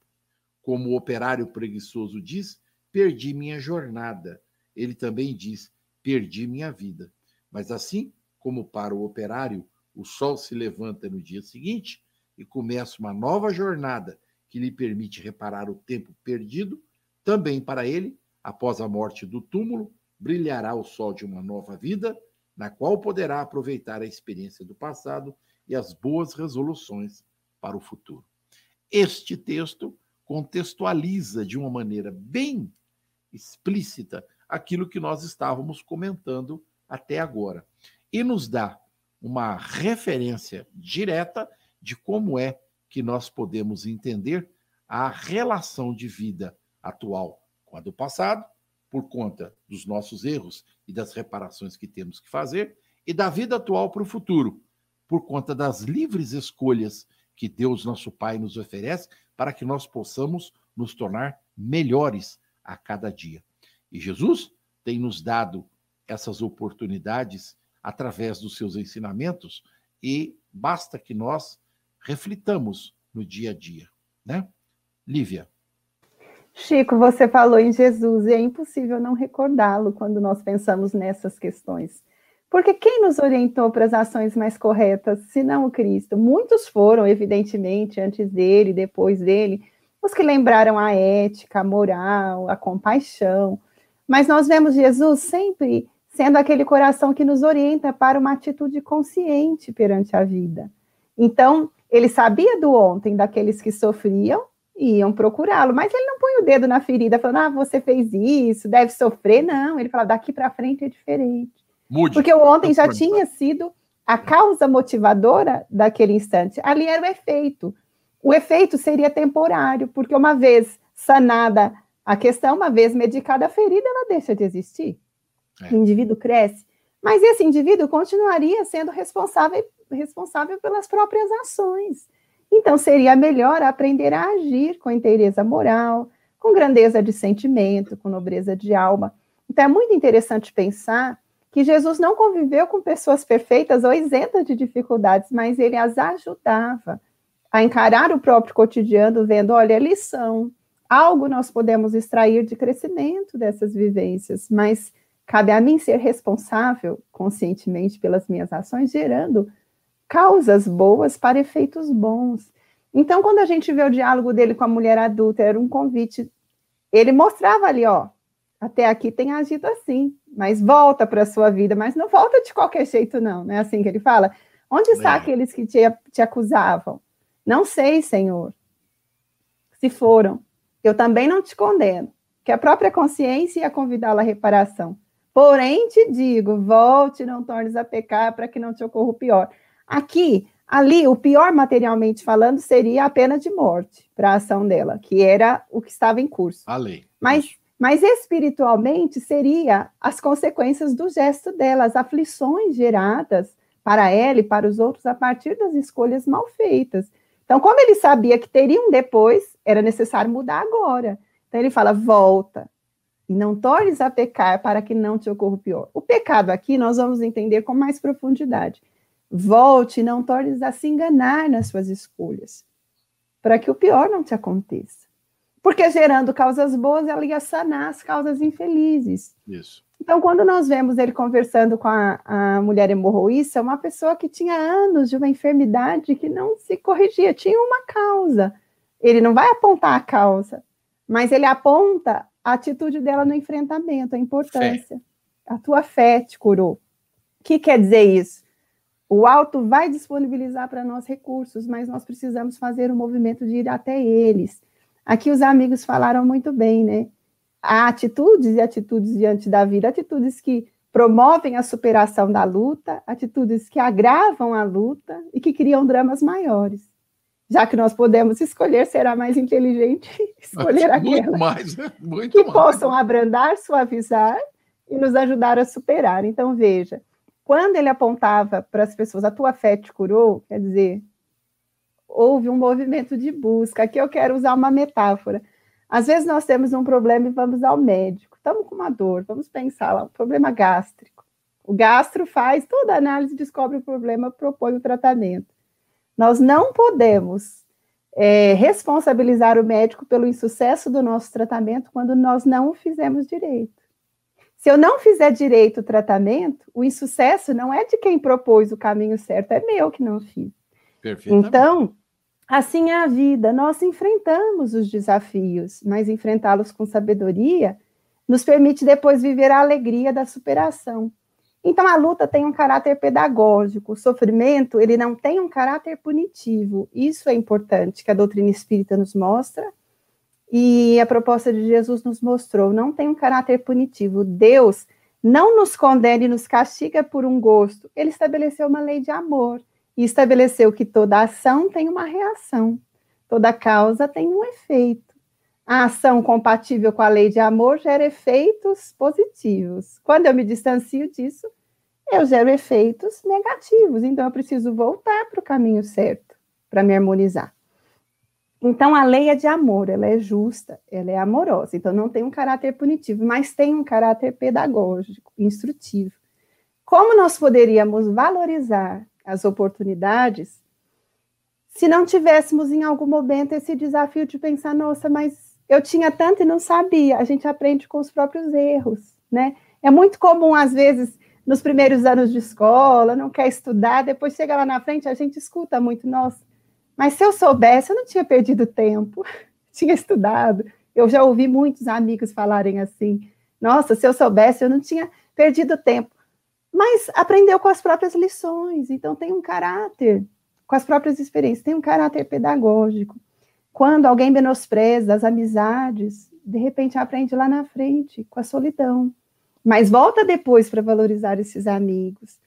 S3: Como o operário preguiçoso diz, perdi minha jornada. Ele também diz, perdi minha vida. Mas assim como para o operário o sol se levanta no dia seguinte e começa uma nova jornada que lhe permite reparar o tempo perdido, também para ele, após a morte do túmulo, brilhará o sol de uma nova vida, na qual poderá aproveitar a experiência do passado e as boas resoluções para o futuro. Este texto contextualiza de uma maneira bem explícita aquilo que nós estávamos comentando até agora e nos dá uma referência direta de como é que nós podemos entender a relação de vida atual com a do passado, por conta dos nossos erros e das reparações que temos que fazer, e da vida atual para o futuro, por conta das livres escolhas que Deus, nosso Pai, nos oferece para que nós possamos nos tornar melhores a cada dia. E Jesus tem nos dado essas oportunidades através dos seus ensinamentos e basta que nós reflitamos no dia a dia, né? Lívia.
S4: Chico, você falou em Jesus e é impossível não recordá-lo quando nós pensamos nessas questões. Porque quem nos orientou para as ações mais corretas, se não o Cristo? Muitos foram, evidentemente, antes dele, depois dele, os que lembraram a ética, a moral, a compaixão. Mas nós vemos Jesus sempre sendo aquele coração que nos orienta para uma atitude consciente perante a vida. Então, ele sabia do ontem daqueles que sofriam iam procurá-lo, mas ele não põe o dedo na ferida falando: "Ah, você fez isso, deve sofrer". Não, ele fala: "Daqui para frente é diferente". Mude. Porque o ontem já tinha sido a causa motivadora daquele instante. Ali era o efeito. O efeito seria temporário, porque uma vez sanada a questão, uma vez medicada a ferida, ela deixa de existir. É. O indivíduo cresce, mas esse indivíduo continuaria sendo responsável, responsável pelas próprias ações. Então, seria melhor aprender a agir com inteireza moral, com grandeza de sentimento, com nobreza de alma. Então, é muito interessante pensar que Jesus não conviveu com pessoas perfeitas ou isentas de dificuldades, mas ele as ajudava a encarar o próprio cotidiano, vendo, olha, lição, algo nós podemos extrair de crescimento dessas vivências, mas Cabe a mim ser responsável conscientemente pelas minhas ações, gerando causas boas para efeitos bons. Então, quando a gente vê o diálogo dele com a mulher adulta, era um convite. Ele mostrava ali, ó, até aqui tem agido assim, mas volta para a sua vida, mas não volta de qualquer jeito, não, não é assim que ele fala? Onde está é. aqueles que te, te acusavam? Não sei, Senhor. Se foram, eu também não te condeno, que a própria consciência ia convidá-la à reparação. Porém, te digo, volte, não tornes a pecar para que não te ocorra o pior. Aqui, ali, o pior materialmente falando seria a pena de morte para a ação dela, que era o que estava em curso.
S3: A lei.
S4: Mas, mas espiritualmente seria as consequências do gesto dela, as aflições geradas para ela e para os outros a partir das escolhas mal feitas. Então, como ele sabia que teria um depois, era necessário mudar agora. Então ele fala: volta, e não tornes a pecar para que não te ocorra o pior. O pecado aqui nós vamos entender com mais profundidade. Volte e não tornes a se enganar nas suas escolhas, para que o pior não te aconteça. Porque gerando causas boas, ela ia sanar as causas infelizes.
S3: Isso.
S4: Então, quando nós vemos ele conversando com a, a mulher hemorroíça, uma pessoa que tinha anos de uma enfermidade que não se corrigia, tinha uma causa. Ele não vai apontar a causa, mas ele aponta a atitude dela no enfrentamento, a importância. Fé. A tua fé te curou. O que quer dizer isso? O alto vai disponibilizar para nós recursos, mas nós precisamos fazer o movimento de ir até eles. Aqui os amigos falaram muito bem, né? Há atitudes e atitudes diante da vida, atitudes que promovem a superação da luta, atitudes que agravam a luta e que criam dramas maiores já que nós podemos escolher, será mais inteligente <laughs> escolher aquelas mais, né? Que mais. possam abrandar, suavizar e nos ajudar a superar. Então, veja, quando ele apontava para as pessoas, a tua fé te curou, quer dizer, houve um movimento de busca. Aqui eu quero usar uma metáfora. Às vezes nós temos um problema e vamos ao médico. Estamos com uma dor, vamos pensar lá, um problema gástrico. O gastro faz toda a análise, descobre o problema, propõe o tratamento. Nós não podemos é, responsabilizar o médico pelo insucesso do nosso tratamento quando nós não o fizemos direito. Se eu não fizer direito o tratamento, o insucesso não é de quem propôs o caminho certo, é meu que não fiz. Então, Assim é a vida, nós enfrentamos os desafios, mas enfrentá-los com sabedoria nos permite depois viver a alegria da superação. Então a luta tem um caráter pedagógico, o sofrimento, ele não tem um caráter punitivo. Isso é importante que a doutrina espírita nos mostra e a proposta de Jesus nos mostrou, não tem um caráter punitivo. Deus não nos condena e nos castiga por um gosto. Ele estabeleceu uma lei de amor e estabeleceu que toda ação tem uma reação, toda causa tem um efeito. A ação compatível com a lei de amor gera efeitos positivos. Quando eu me distancio disso, eu gero efeitos negativos. Então, eu preciso voltar para o caminho certo para me harmonizar. Então, a lei é de amor, ela é justa, ela é amorosa. Então, não tem um caráter punitivo, mas tem um caráter pedagógico, instrutivo. Como nós poderíamos valorizar as oportunidades, se não tivéssemos em algum momento esse desafio de pensar, nossa, mas eu tinha tanto e não sabia. A gente aprende com os próprios erros, né? É muito comum, às vezes, nos primeiros anos de escola, não quer estudar, depois chega lá na frente, a gente escuta muito, nossa, mas se eu soubesse, eu não tinha perdido tempo, <laughs> tinha estudado. Eu já ouvi muitos amigos falarem assim, nossa, se eu soubesse, eu não tinha perdido tempo mas aprendeu com as próprias lições, então tem um caráter, com as próprias experiências, tem um caráter pedagógico. Quando alguém menospreza as amizades, de repente aprende lá na frente, com a solidão. Mas volta depois para valorizar esses amigos.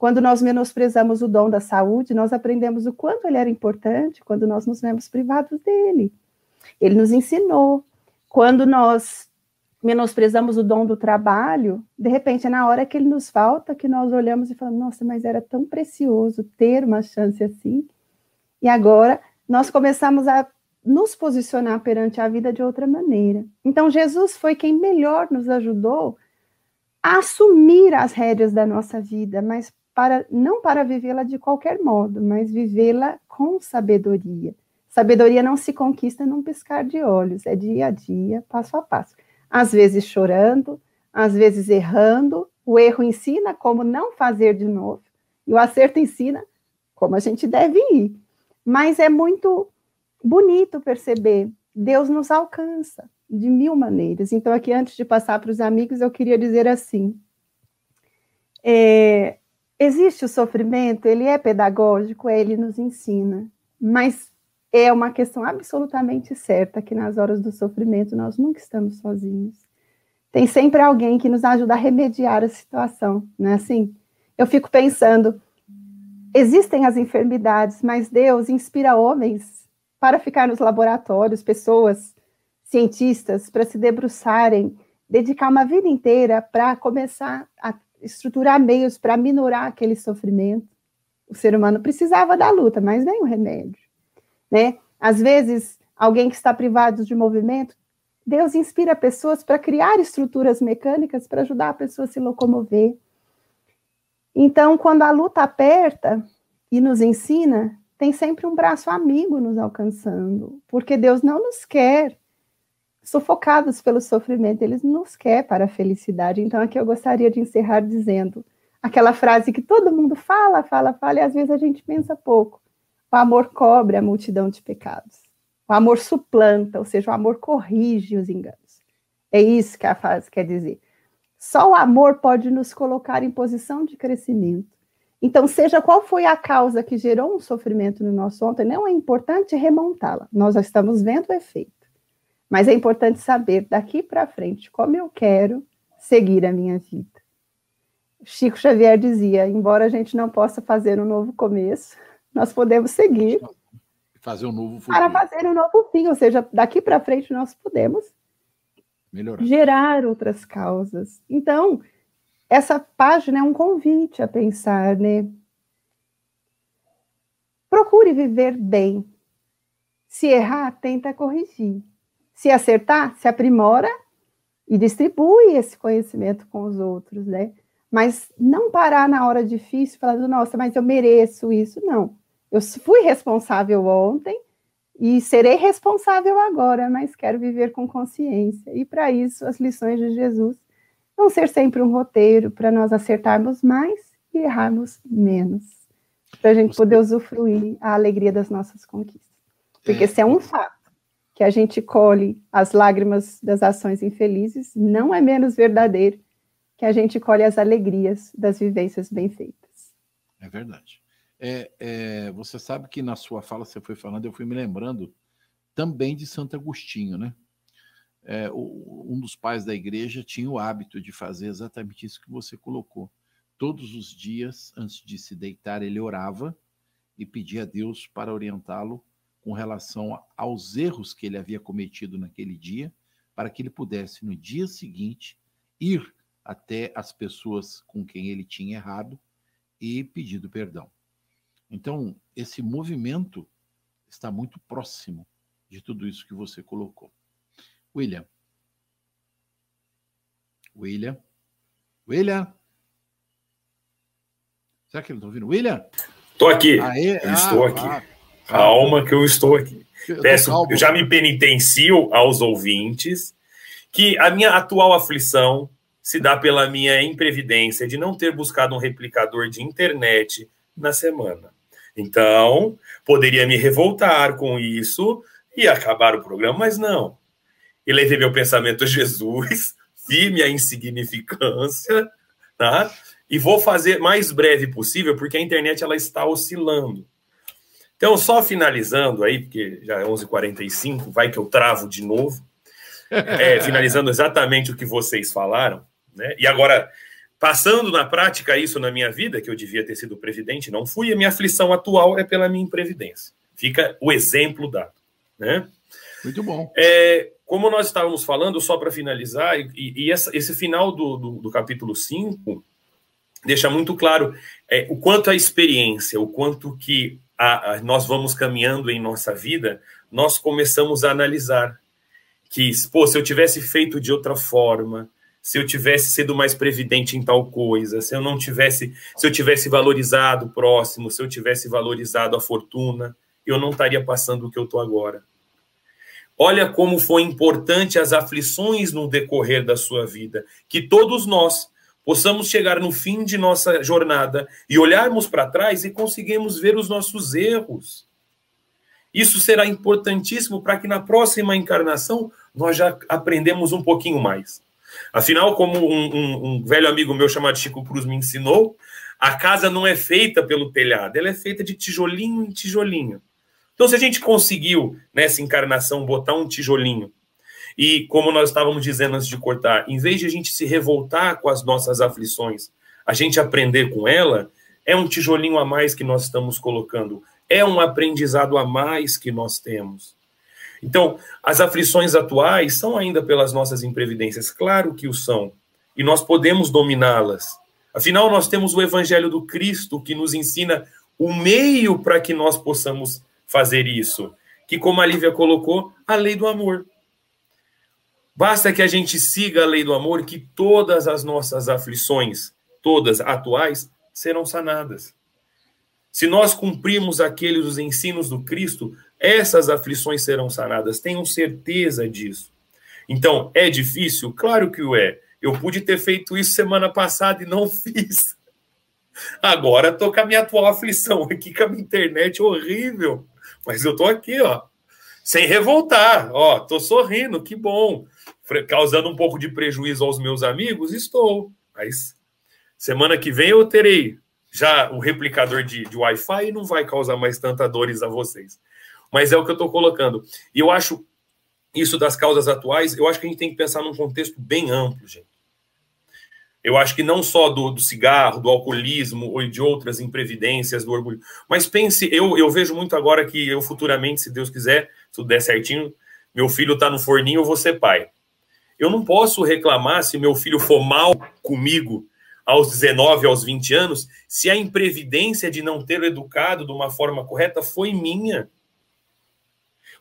S4: Quando nós menosprezamos o dom da saúde, nós aprendemos o quanto ele era importante quando nós nos vemos privados dele. Ele nos ensinou. Quando nós menosprezamos o dom do trabalho, de repente é na hora que ele nos falta que nós olhamos e falamos, nossa, mas era tão precioso ter uma chance assim. E agora nós começamos a nos posicionar perante a vida de outra maneira. Então Jesus foi quem melhor nos ajudou a assumir as rédeas da nossa vida, mas para não para vivê-la de qualquer modo, mas vivê-la com sabedoria. Sabedoria não se conquista num piscar de olhos, é dia a dia, passo a passo às vezes chorando, às vezes errando. O erro ensina como não fazer de novo, e o acerto ensina como a gente deve ir. Mas é muito bonito perceber, Deus nos alcança de mil maneiras. Então, aqui, antes de passar para os amigos, eu queria dizer assim: é, existe o sofrimento, ele é pedagógico, ele nos ensina, mas é uma questão absolutamente certa que nas horas do sofrimento nós nunca estamos sozinhos. Tem sempre alguém que nos ajuda a remediar a situação, não é assim? Eu fico pensando, existem as enfermidades, mas Deus inspira homens para ficar nos laboratórios, pessoas, cientistas, para se debruçarem, dedicar uma vida inteira para começar a estruturar meios para minorar aquele sofrimento. O ser humano precisava da luta, mas nem o remédio né? Às vezes, alguém que está privado de movimento, Deus inspira pessoas para criar estruturas mecânicas para ajudar a pessoa a se locomover. Então, quando a luta aperta e nos ensina, tem sempre um braço amigo nos alcançando, porque Deus não nos quer sufocados pelo sofrimento, ele nos quer para a felicidade. Então, aqui eu gostaria de encerrar dizendo aquela frase que todo mundo fala, fala, fala, e às vezes a gente pensa pouco. O amor cobre a multidão de pecados. O amor suplanta, ou seja, o amor corrige os enganos. É isso que a frase quer dizer. Só o amor pode nos colocar em posição de crescimento. Então, seja qual foi a causa que gerou um sofrimento no nosso ontem, não é importante remontá-la. Nós já estamos vendo o efeito. Mas é importante saber daqui para frente como eu quero seguir a minha vida. Chico Xavier dizia: embora a gente não possa fazer um novo começo, nós podemos seguir.
S3: Fazer um novo
S4: futuro. Para fazer um novo fim, ou seja, daqui para frente nós podemos Melhorar. gerar outras causas. Então, essa página é um convite a pensar, né? Procure viver bem. Se errar, tenta corrigir. Se acertar, se aprimora e distribui esse conhecimento com os outros, né? Mas não parar na hora difícil falando, nossa, mas eu mereço isso. Não. Eu fui responsável ontem e serei responsável agora, mas quero viver com consciência. E para isso, as lições de Jesus vão ser sempre um roteiro para nós acertarmos mais e errarmos menos, para a gente poder usufruir a alegria das nossas conquistas. Porque é. se é um fato que a gente colhe as lágrimas das ações infelizes, não é menos verdadeiro que a gente colhe as alegrias das vivências bem feitas.
S3: É verdade. É, é, você sabe que na sua fala, você foi falando, eu fui me lembrando também de Santo Agostinho, né? É, o, um dos pais da igreja tinha o hábito de fazer exatamente isso que você colocou. Todos os dias, antes de se deitar, ele orava e pedia a Deus para orientá-lo com relação aos erros que ele havia cometido naquele dia, para que ele pudesse, no dia seguinte, ir até as pessoas com quem ele tinha errado e pedido perdão. Então, esse movimento está muito próximo de tudo isso que você colocou. William. William. William. Será que ele está ouvindo? William?
S6: Estou aqui. Aê, ah, estou aqui. Ah, Calma que eu estou aqui. Peço, eu já me penitencio aos ouvintes que a minha atual aflição se dá pela minha imprevidência de não ter buscado um replicador de internet na semana. Então, poderia me revoltar com isso e acabar o programa, mas não. Elevei meu pensamento a Jesus, <laughs> vi minha insignificância, tá? E vou fazer mais breve possível, porque a internet ela está oscilando. Então, só finalizando aí, porque já é 11h45, vai que eu travo de novo. É, <laughs> finalizando exatamente o que vocês falaram, né? E agora, passando na prática isso na minha vida, que eu devia ter sido previdente, não fui, a minha aflição atual é pela minha imprevidência. Fica o exemplo dado, né?
S3: Muito bom.
S6: É, como nós estávamos falando, só para finalizar, e, e essa, esse final do, do, do, capítulo 5 deixa muito claro é, o quanto a experiência, o quanto que a, a, nós vamos caminhando em nossa vida, nós começamos a analisar que, pô, se eu tivesse feito de outra forma, se eu tivesse sido mais previdente em tal coisa, se eu não tivesse, se eu tivesse valorizado o próximo, se eu tivesse valorizado a fortuna, eu não estaria passando o que eu estou agora. Olha como foi importante as aflições no decorrer da sua vida, que todos nós possamos chegar no fim de nossa jornada e olharmos para trás e conseguirmos ver os nossos erros. Isso será importantíssimo para que na próxima encarnação nós já aprendemos um pouquinho mais. Afinal, como um, um, um, velho amigo meu chamado Chico Cruz me ensinou, a casa não é feita pelo telhado, ela é feita de tijolinho em tijolinho. Então, se a gente conseguiu nessa encarnação botar um tijolinho e, como nós estávamos dizendo antes de cortar, em vez de a gente se revoltar com as nossas aflições, a gente aprender com ela, é um tijolinho a mais que nós estamos colocando, é um aprendizado a mais que nós temos. Então, as aflições atuais são ainda pelas nossas imprevidências, claro que o são, e nós podemos dominá-las. Afinal, nós temos o Evangelho do Cristo que nos ensina o meio para que nós possamos fazer isso, que, como a Lívia colocou, a lei do amor. Basta que a gente siga a lei do amor, que todas as nossas aflições, todas atuais, serão sanadas. Se nós cumprirmos aqueles os ensinos do Cristo, essas aflições serão sanadas. Tenham certeza disso. Então, é difícil? Claro que o é. Eu pude ter feito isso semana passada e não <laughs> fiz. Agora estou com a minha atual aflição aqui com a minha internet horrível. Mas eu estou aqui, ó, sem revoltar. Ó, estou sorrindo, que bom causando um pouco de prejuízo aos meus amigos? Estou. Mas semana que vem eu terei já o replicador de, de Wi-Fi e não vai causar mais tanta dores a vocês. Mas é o que eu estou colocando. E eu acho isso das causas atuais, eu acho que a gente tem que pensar num contexto bem amplo, gente. Eu acho que não só do, do cigarro, do alcoolismo ou de outras imprevidências, do orgulho. Mas pense, eu, eu vejo muito agora que eu futuramente, se Deus quiser, se tudo der certinho, meu filho está no forninho, eu vou ser pai. Eu não posso reclamar se meu filho for mal comigo aos 19, aos 20 anos, se a imprevidência de não ter educado de uma forma correta foi minha.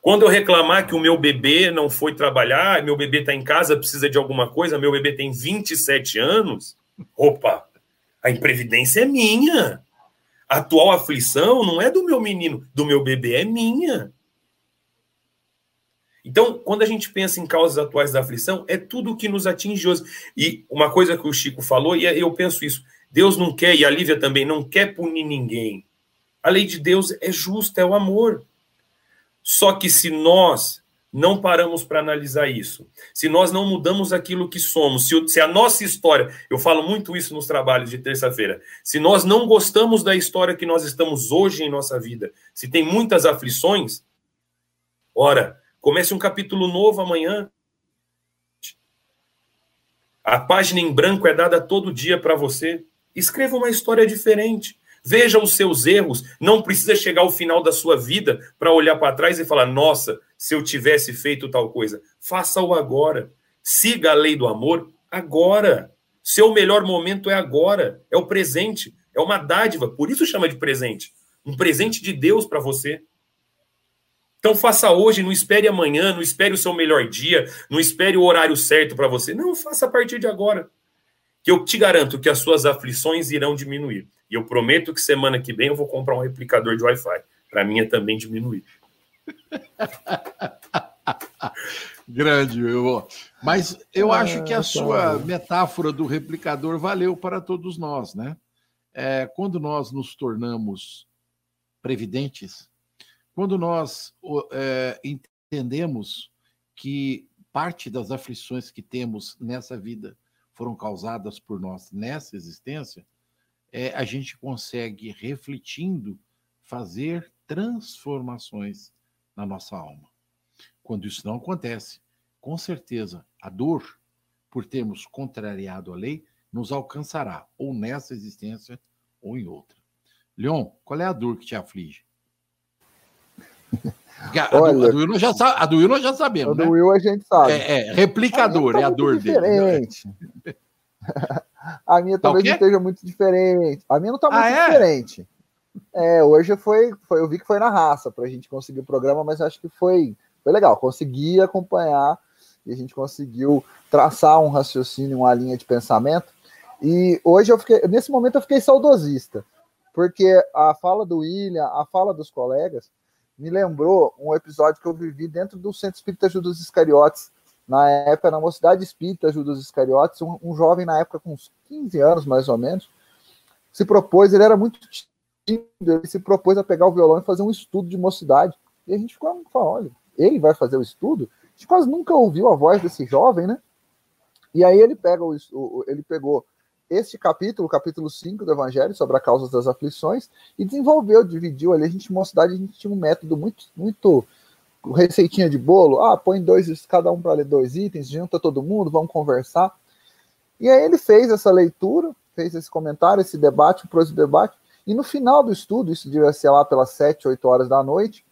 S6: Quando eu reclamar que o meu bebê não foi trabalhar, meu bebê está em casa, precisa de alguma coisa, meu bebê tem 27 anos, opa, a imprevidência é minha. A atual aflição não é do meu menino, do meu bebê, é minha. Então, quando a gente pensa em causas atuais da aflição, é tudo o que nos atinge hoje. E uma coisa que o Chico falou, e eu penso isso: Deus não quer, e a Lívia também, não quer punir ninguém. A lei de Deus é justa, é o amor. Só que se nós não paramos para analisar isso, se nós não mudamos aquilo que somos, se, se, a nossa história, eu falo muito isso nos trabalhos de terça-feira, se nós não gostamos da história que nós estamos hoje em nossa vida, se tem muitas aflições, ora, comece um capítulo novo amanhã. A página em branco é dada todo dia para você. Escreva uma história diferente. Veja os seus erros. Não precisa chegar ao final da sua vida para olhar para trás e falar: nossa, se eu tivesse feito tal coisa. Faça-o agora. Siga a lei do amor agora. Seu melhor momento é agora. É o presente. É uma dádiva. Por isso chama de presente. Um presente de Deus para você. Então faça hoje, não espere amanhã, não espere o seu melhor dia, não espere o horário certo para você. Não, faça a partir de agora. Que eu te garanto que as suas aflições irão diminuir. E eu prometo que semana que vem eu vou comprar um replicador de Wi-Fi. Para mim é também diminuir. <laughs>
S3: Grande, eu. Mas eu ah, acho que a sua metáfora do replicador valeu para todos nós, né? É, quando nós nos tornamos previdentes, quando nós é, entendemos que parte das aflições que temos nessa vida foram causadas por nós nessa existência, é, a gente consegue, refletindo, fazer transformações na nossa alma. Quando isso não acontece, com certeza a dor, por termos contrariado a lei, nos alcançará, ou nessa existência ou em outra. Leon, qual é a dor que te aflige? A, Olha, do, a, do Will nós já, a do Will nós já sabemos. A do
S5: né? Will a gente sabe.
S3: É, é replicador, é a dor
S5: diferente. dele. <laughs> A minha talvez não esteja muito diferente. A minha não está ah, muito ah, é? diferente. É, hoje foi, foi, eu vi que foi na raça para a gente conseguir o programa, mas acho que foi, foi legal. Consegui acompanhar e a gente conseguiu traçar um raciocínio, uma linha de pensamento. E hoje eu fiquei, nesse momento eu fiquei saudosista, porque a fala do William, a fala dos colegas, me lembrou um episódio que eu vivi dentro do Centro Espírita Judas Iscariotes, na época, na Mocidade Espírita Judas Iscariotes, um, um, jovem na época com uns 15 anos, mais ou menos, se propôs, ele era muito tímido, ele se propôs a pegar o violão e fazer um estudo de mocidade. E a gente ficou, falando, olha, ele vai fazer o estudo? A gente quase nunca ouviu a voz desse jovem, né? E aí ele pega o, ele pegou este capítulo, capítulo 5 do Evangelho, sobre a causa das aflições, e desenvolveu, dividiu ali. A gente, mocidade, a gente tinha um método muito, muito receitinha de bolo, ah, põe dois, cada um para ler dois itens, junta todo mundo, vamos conversar. E aí ele fez essa leitura, fez esse comentário, esse debate, o esse debate, e no final do estudo, isso devia ser lá pelas sete, oito horas da noite,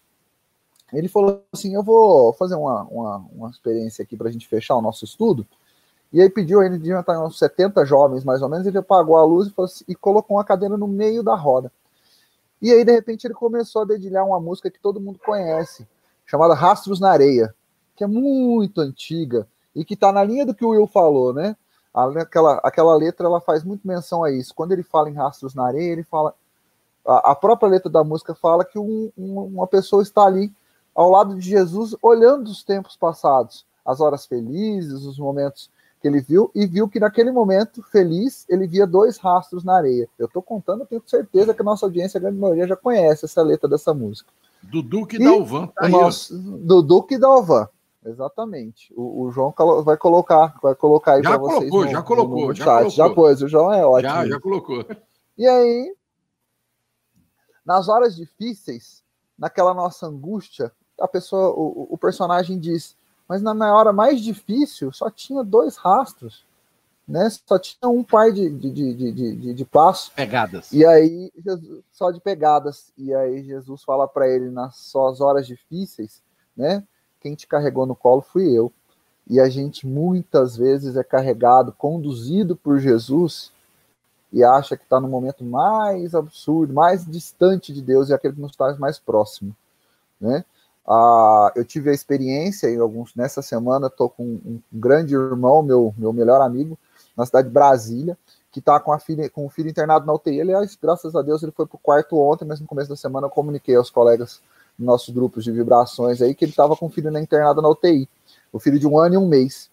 S5: ele falou assim, eu vou fazer uma, uma, uma experiência aqui para a gente fechar o nosso estudo, e aí pediu, ele devia estar uns 70 jovens, mais ou menos, ele apagou a luz e, assim, e colocou uma cadeira no meio da roda. E aí, de repente, ele começou a dedilhar uma música que todo mundo conhece, chamada Rastros na Areia, que é muito antiga e que está na linha do que o Will falou, né? Aquela, aquela letra ela faz muito menção a isso. Quando ele fala em rastros na areia, ele fala. A, a própria letra da música fala que um, um, uma pessoa está ali ao lado de Jesus, olhando os tempos passados, as horas felizes, os momentos que ele viu, e viu que naquele momento feliz ele via dois rastros na areia. Eu estou contando, eu tenho certeza que a nossa audiência, a grande maioria, já conhece essa letra dessa música.
S3: Do Duque Dalvan. Tá
S5: nosso, do Duque Dalvan. Exatamente. O, o, João vai colocar, vai colocar aí para vocês.
S3: No, já colocou,
S5: no já colocou. Já pôs, o João é ótimo.
S3: Já, já colocou.
S5: E aí, nas horas difíceis, naquela nossa angústia, a pessoa, o, o personagem diz: Mas na hora mais difícil, só tinha dois rastros né? Só tinha um par de, de, de, de, de passos.
S3: Pegadas.
S5: E aí, Jesus, só de pegadas. E aí Jesus fala para ele nas suas horas difíceis, né? Quem te carregou no colo fui eu. E a gente muitas vezes é carregado, conduzido por Jesus e acha que está no momento mais absurdo, mais distante de Deus e aquele que nos faz mais próximo, né? Ah, eu tive a experiência em alguns nessa semana estou com um, grande irmão, meu meu melhor amigo, na cidade de Brasília, que está com a filha com o filho internado na UTI. Aliás, graças a Deus ele foi para o quarto ontem, mas no começo da semana eu comuniquei aos colegas nos nossos grupos de vibrações aí que ele estava com o filho na internado na UTI, o filho de um ano e um mês.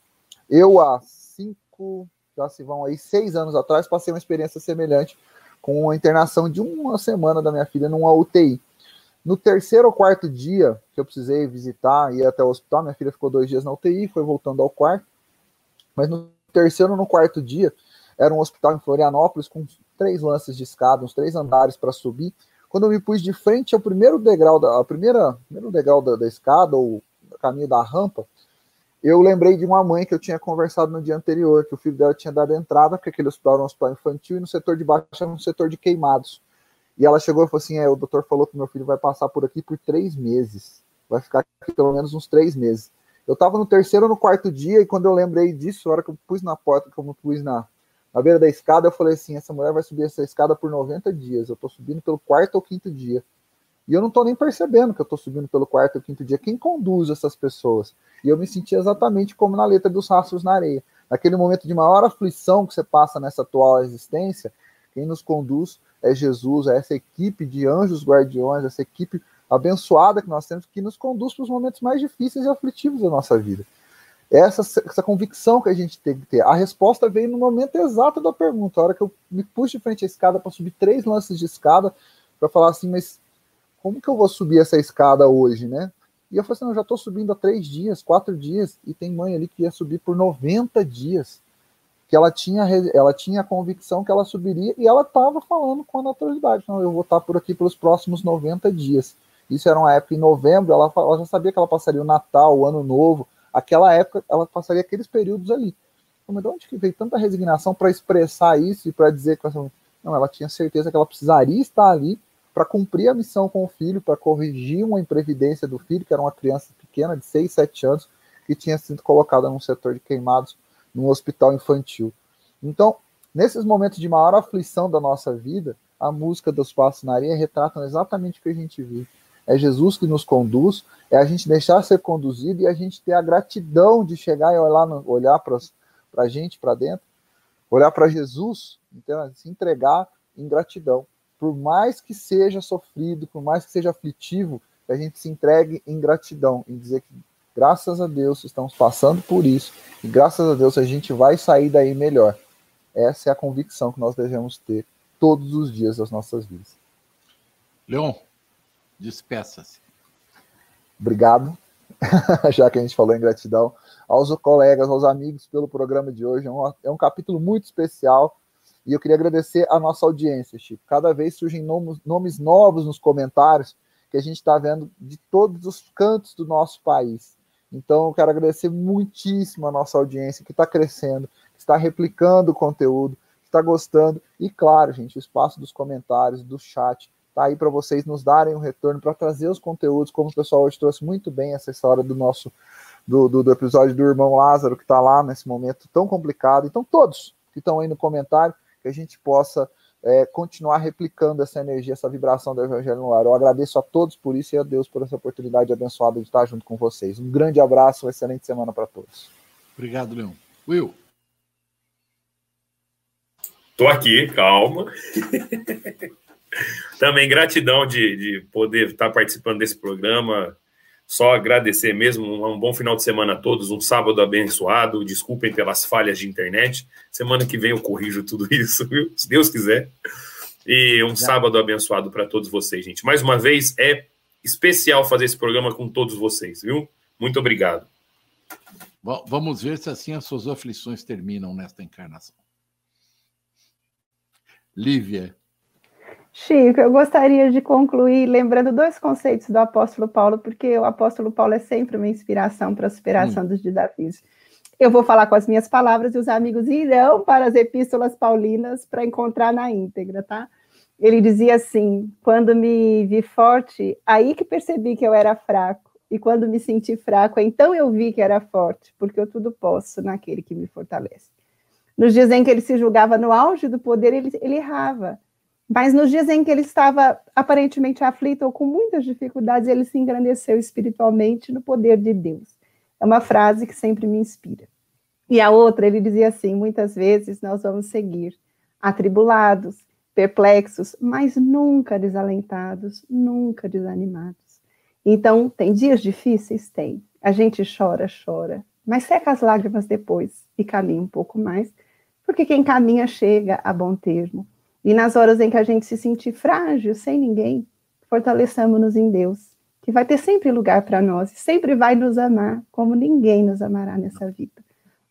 S5: Eu há cinco, já se vão aí seis anos atrás passei uma experiência semelhante com a internação de uma semana da minha filha numa UTI. No terceiro ou quarto dia que eu precisei visitar e ir até o hospital, minha filha ficou dois dias na UTI, foi voltando ao quarto. Mas no terceiro ou no quarto dia, era um hospital em Florianópolis com três lances de escada, uns três andares para subir. Quando eu me pus de frente ao primeiro degrau da, a primeira, primeiro degrau da, da escada, ou caminho da rampa, eu lembrei de uma mãe que eu tinha conversado no dia anterior, que o filho dela tinha dado entrada, porque aquele hospital era um hospital infantil, e no setor de baixo era um setor de queimados. E ela chegou e falou assim: é, o doutor falou que meu filho vai passar por aqui por três meses. Vai ficar aqui pelo menos uns três meses. Eu estava no terceiro ou no quarto dia, e quando eu lembrei disso, a hora que eu pus na porta, que eu pus na, na beira da escada, eu falei assim: essa mulher vai subir essa escada por 90 dias. Eu estou subindo pelo quarto ou quinto dia. E eu não estou nem percebendo que eu estou subindo pelo quarto ou quinto dia. Quem conduz essas pessoas? E eu me senti exatamente como na letra dos rastros na areia. Naquele momento de maior aflição que você passa nessa atual existência, quem nos conduz é Jesus, é essa equipe de anjos guardiões, essa equipe abençoada que nós temos que nos conduz para os momentos mais difíceis e aflitivos da nossa vida. Essa, essa convicção que a gente tem que ter. A resposta veio no momento exato da pergunta, a hora que eu me puxo de frente à escada para subir três lances de escada, para falar assim, mas como que eu vou subir essa escada hoje, né? E eu falei assim, eu já estou subindo há três dias, quatro dias, e tem mãe ali que ia subir por 90 dias que ela tinha, ela tinha a convicção que ela subiria e ela estava falando com a naturalidade. Não, eu vou estar por aqui pelos próximos 90 dias. Isso era uma época em novembro, ela, ela já sabia que ela passaria o Natal, o Ano Novo, aquela época ela passaria aqueles períodos ali. Mas de onde que veio tanta resignação para expressar isso e para dizer que ela, não, ela tinha certeza que ela precisaria estar ali para cumprir a missão com o filho, para corrigir uma imprevidência do filho, que era uma criança pequena de 6, 7 anos, que tinha sido colocada num setor de queimados num hospital infantil. Então, nesses momentos de maior aflição da nossa vida, a música dos Passos na Areia retrata exatamente o que a gente vive. É Jesus que nos conduz, é a gente deixar ser conduzido e a gente ter a gratidão de chegar e olhar, olhar para a gente, para dentro, olhar para Jesus, então, se entregar em gratidão. Por mais que seja sofrido, por mais que seja aflitivo, a gente se entregue em gratidão, em dizer que Graças a Deus estamos passando por isso e graças a Deus a gente vai sair daí melhor. Essa é a convicção que nós devemos ter todos os dias das nossas vidas.
S3: Leon, despeça-se.
S5: Obrigado, <laughs> já que a gente falou em gratidão, aos colegas, aos amigos pelo programa de hoje. É um, é um capítulo muito especial e eu queria agradecer a nossa audiência, Chico. Cada vez surgem nomes, nomes novos nos comentários que a gente está vendo de todos os cantos do nosso país. Então, eu quero agradecer muitíssimo a nossa audiência que está crescendo, que está replicando o conteúdo, que está gostando. E, claro, gente, o espaço dos comentários, do chat, está aí para vocês nos darem um retorno, para trazer os conteúdos, como o pessoal hoje trouxe muito bem essa história do nosso do, do, do episódio do irmão Lázaro, que está lá nesse momento tão complicado. Então, todos que estão aí no comentário, que a gente possa é, continuar replicando essa energia, essa vibração do Evangelho no ar. Eu agradeço a todos por isso e a Deus por essa oportunidade abençoada de estar junto com vocês. Um grande abraço, uma excelente semana para todos.
S3: Obrigado, Leão. Will.
S6: Tô aqui, calma. <laughs> Também gratidão de, de poder estar participando desse programa. Só agradecer mesmo, um bom final de semana a todos, um sábado abençoado. Desculpem pelas falhas de internet. Semana que vem eu corrijo tudo <laughs> isso, viu? Se Deus quiser. E um sábado abençoado para todos vocês, gente. Mais uma vez, é especial fazer esse programa com todos vocês, viu? Muito obrigado.
S3: Vamos ver se assim as suas aflições terminam nesta encarnação. Lívia.
S4: Chico, eu gostaria de concluir lembrando dois conceitos do apóstolo Paulo, porque o apóstolo Paulo é sempre uma inspiração para a superação hum. dos desafios. Eu vou falar com as minhas palavras e os amigos irão para as epístolas paulinas para encontrar na íntegra, tá? Ele dizia assim: quando me vi forte, aí que percebi que eu era fraco. E quando me senti fraco, então eu vi que era forte, porque eu tudo posso naquele que me fortalece. Nos dias em que ele se julgava no auge do poder, ele, ele errava Mas nos dias em que ele estava aparentemente aflito ou com muitas dificuldades, ele se engrandeceu espiritualmente no poder de Deus. É uma frase que sempre me inspira. E a outra, ele dizia assim: muitas vezes nós vamos seguir atribulados, perplexos, mas nunca desalentados, nunca desanimados. Então, tem dias difíceis? Tem. A gente chora, chora, mas seca as lágrimas depois e caminha um pouco mais, porque quem caminha chega a bom termo. E nas horas em que a gente se sentir frágil, sem ninguém, fortaleçamos-nos em Deus, que vai ter sempre lugar para nós sempre vai nos amar como ninguém nos amará nessa vida.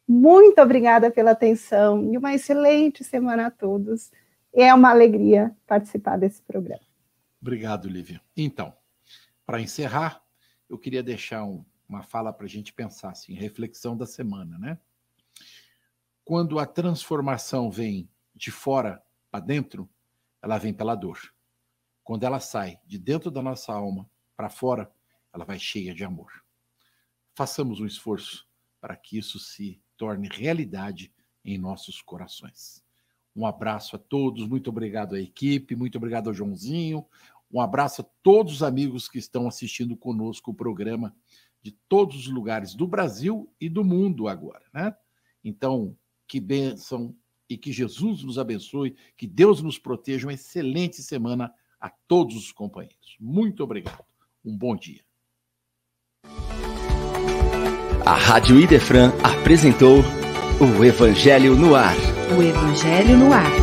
S4: Muito obrigada pela atenção e uma excelente semana a todos. É uma alegria participar desse programa.
S3: Obrigado, Lívia. Então, para encerrar, eu queria deixar um, uma fala para a gente pensar, assim, reflexão da semana, né? Quando a transformação vem de fora para dentro, ela vem pela dor. Quando ela sai de dentro da nossa alma para fora, ela vai cheia de amor. Façamos um esforço para que isso se torne realidade em nossos corações. Um abraço a todos, muito obrigado à equipe, muito obrigado ao Joãozinho, um abraço a todos os amigos que estão assistindo conosco o programa de todos os lugares do Brasil e do mundo agora, né? Então, que bênção e que Jesus nos abençoe, que Deus nos proteja. Uma excelente semana a todos os companheiros. Muito obrigado. Um bom dia.
S2: A Rádio Idefran apresentou o Evangelho no Ar.
S1: O Evangelho no Ar.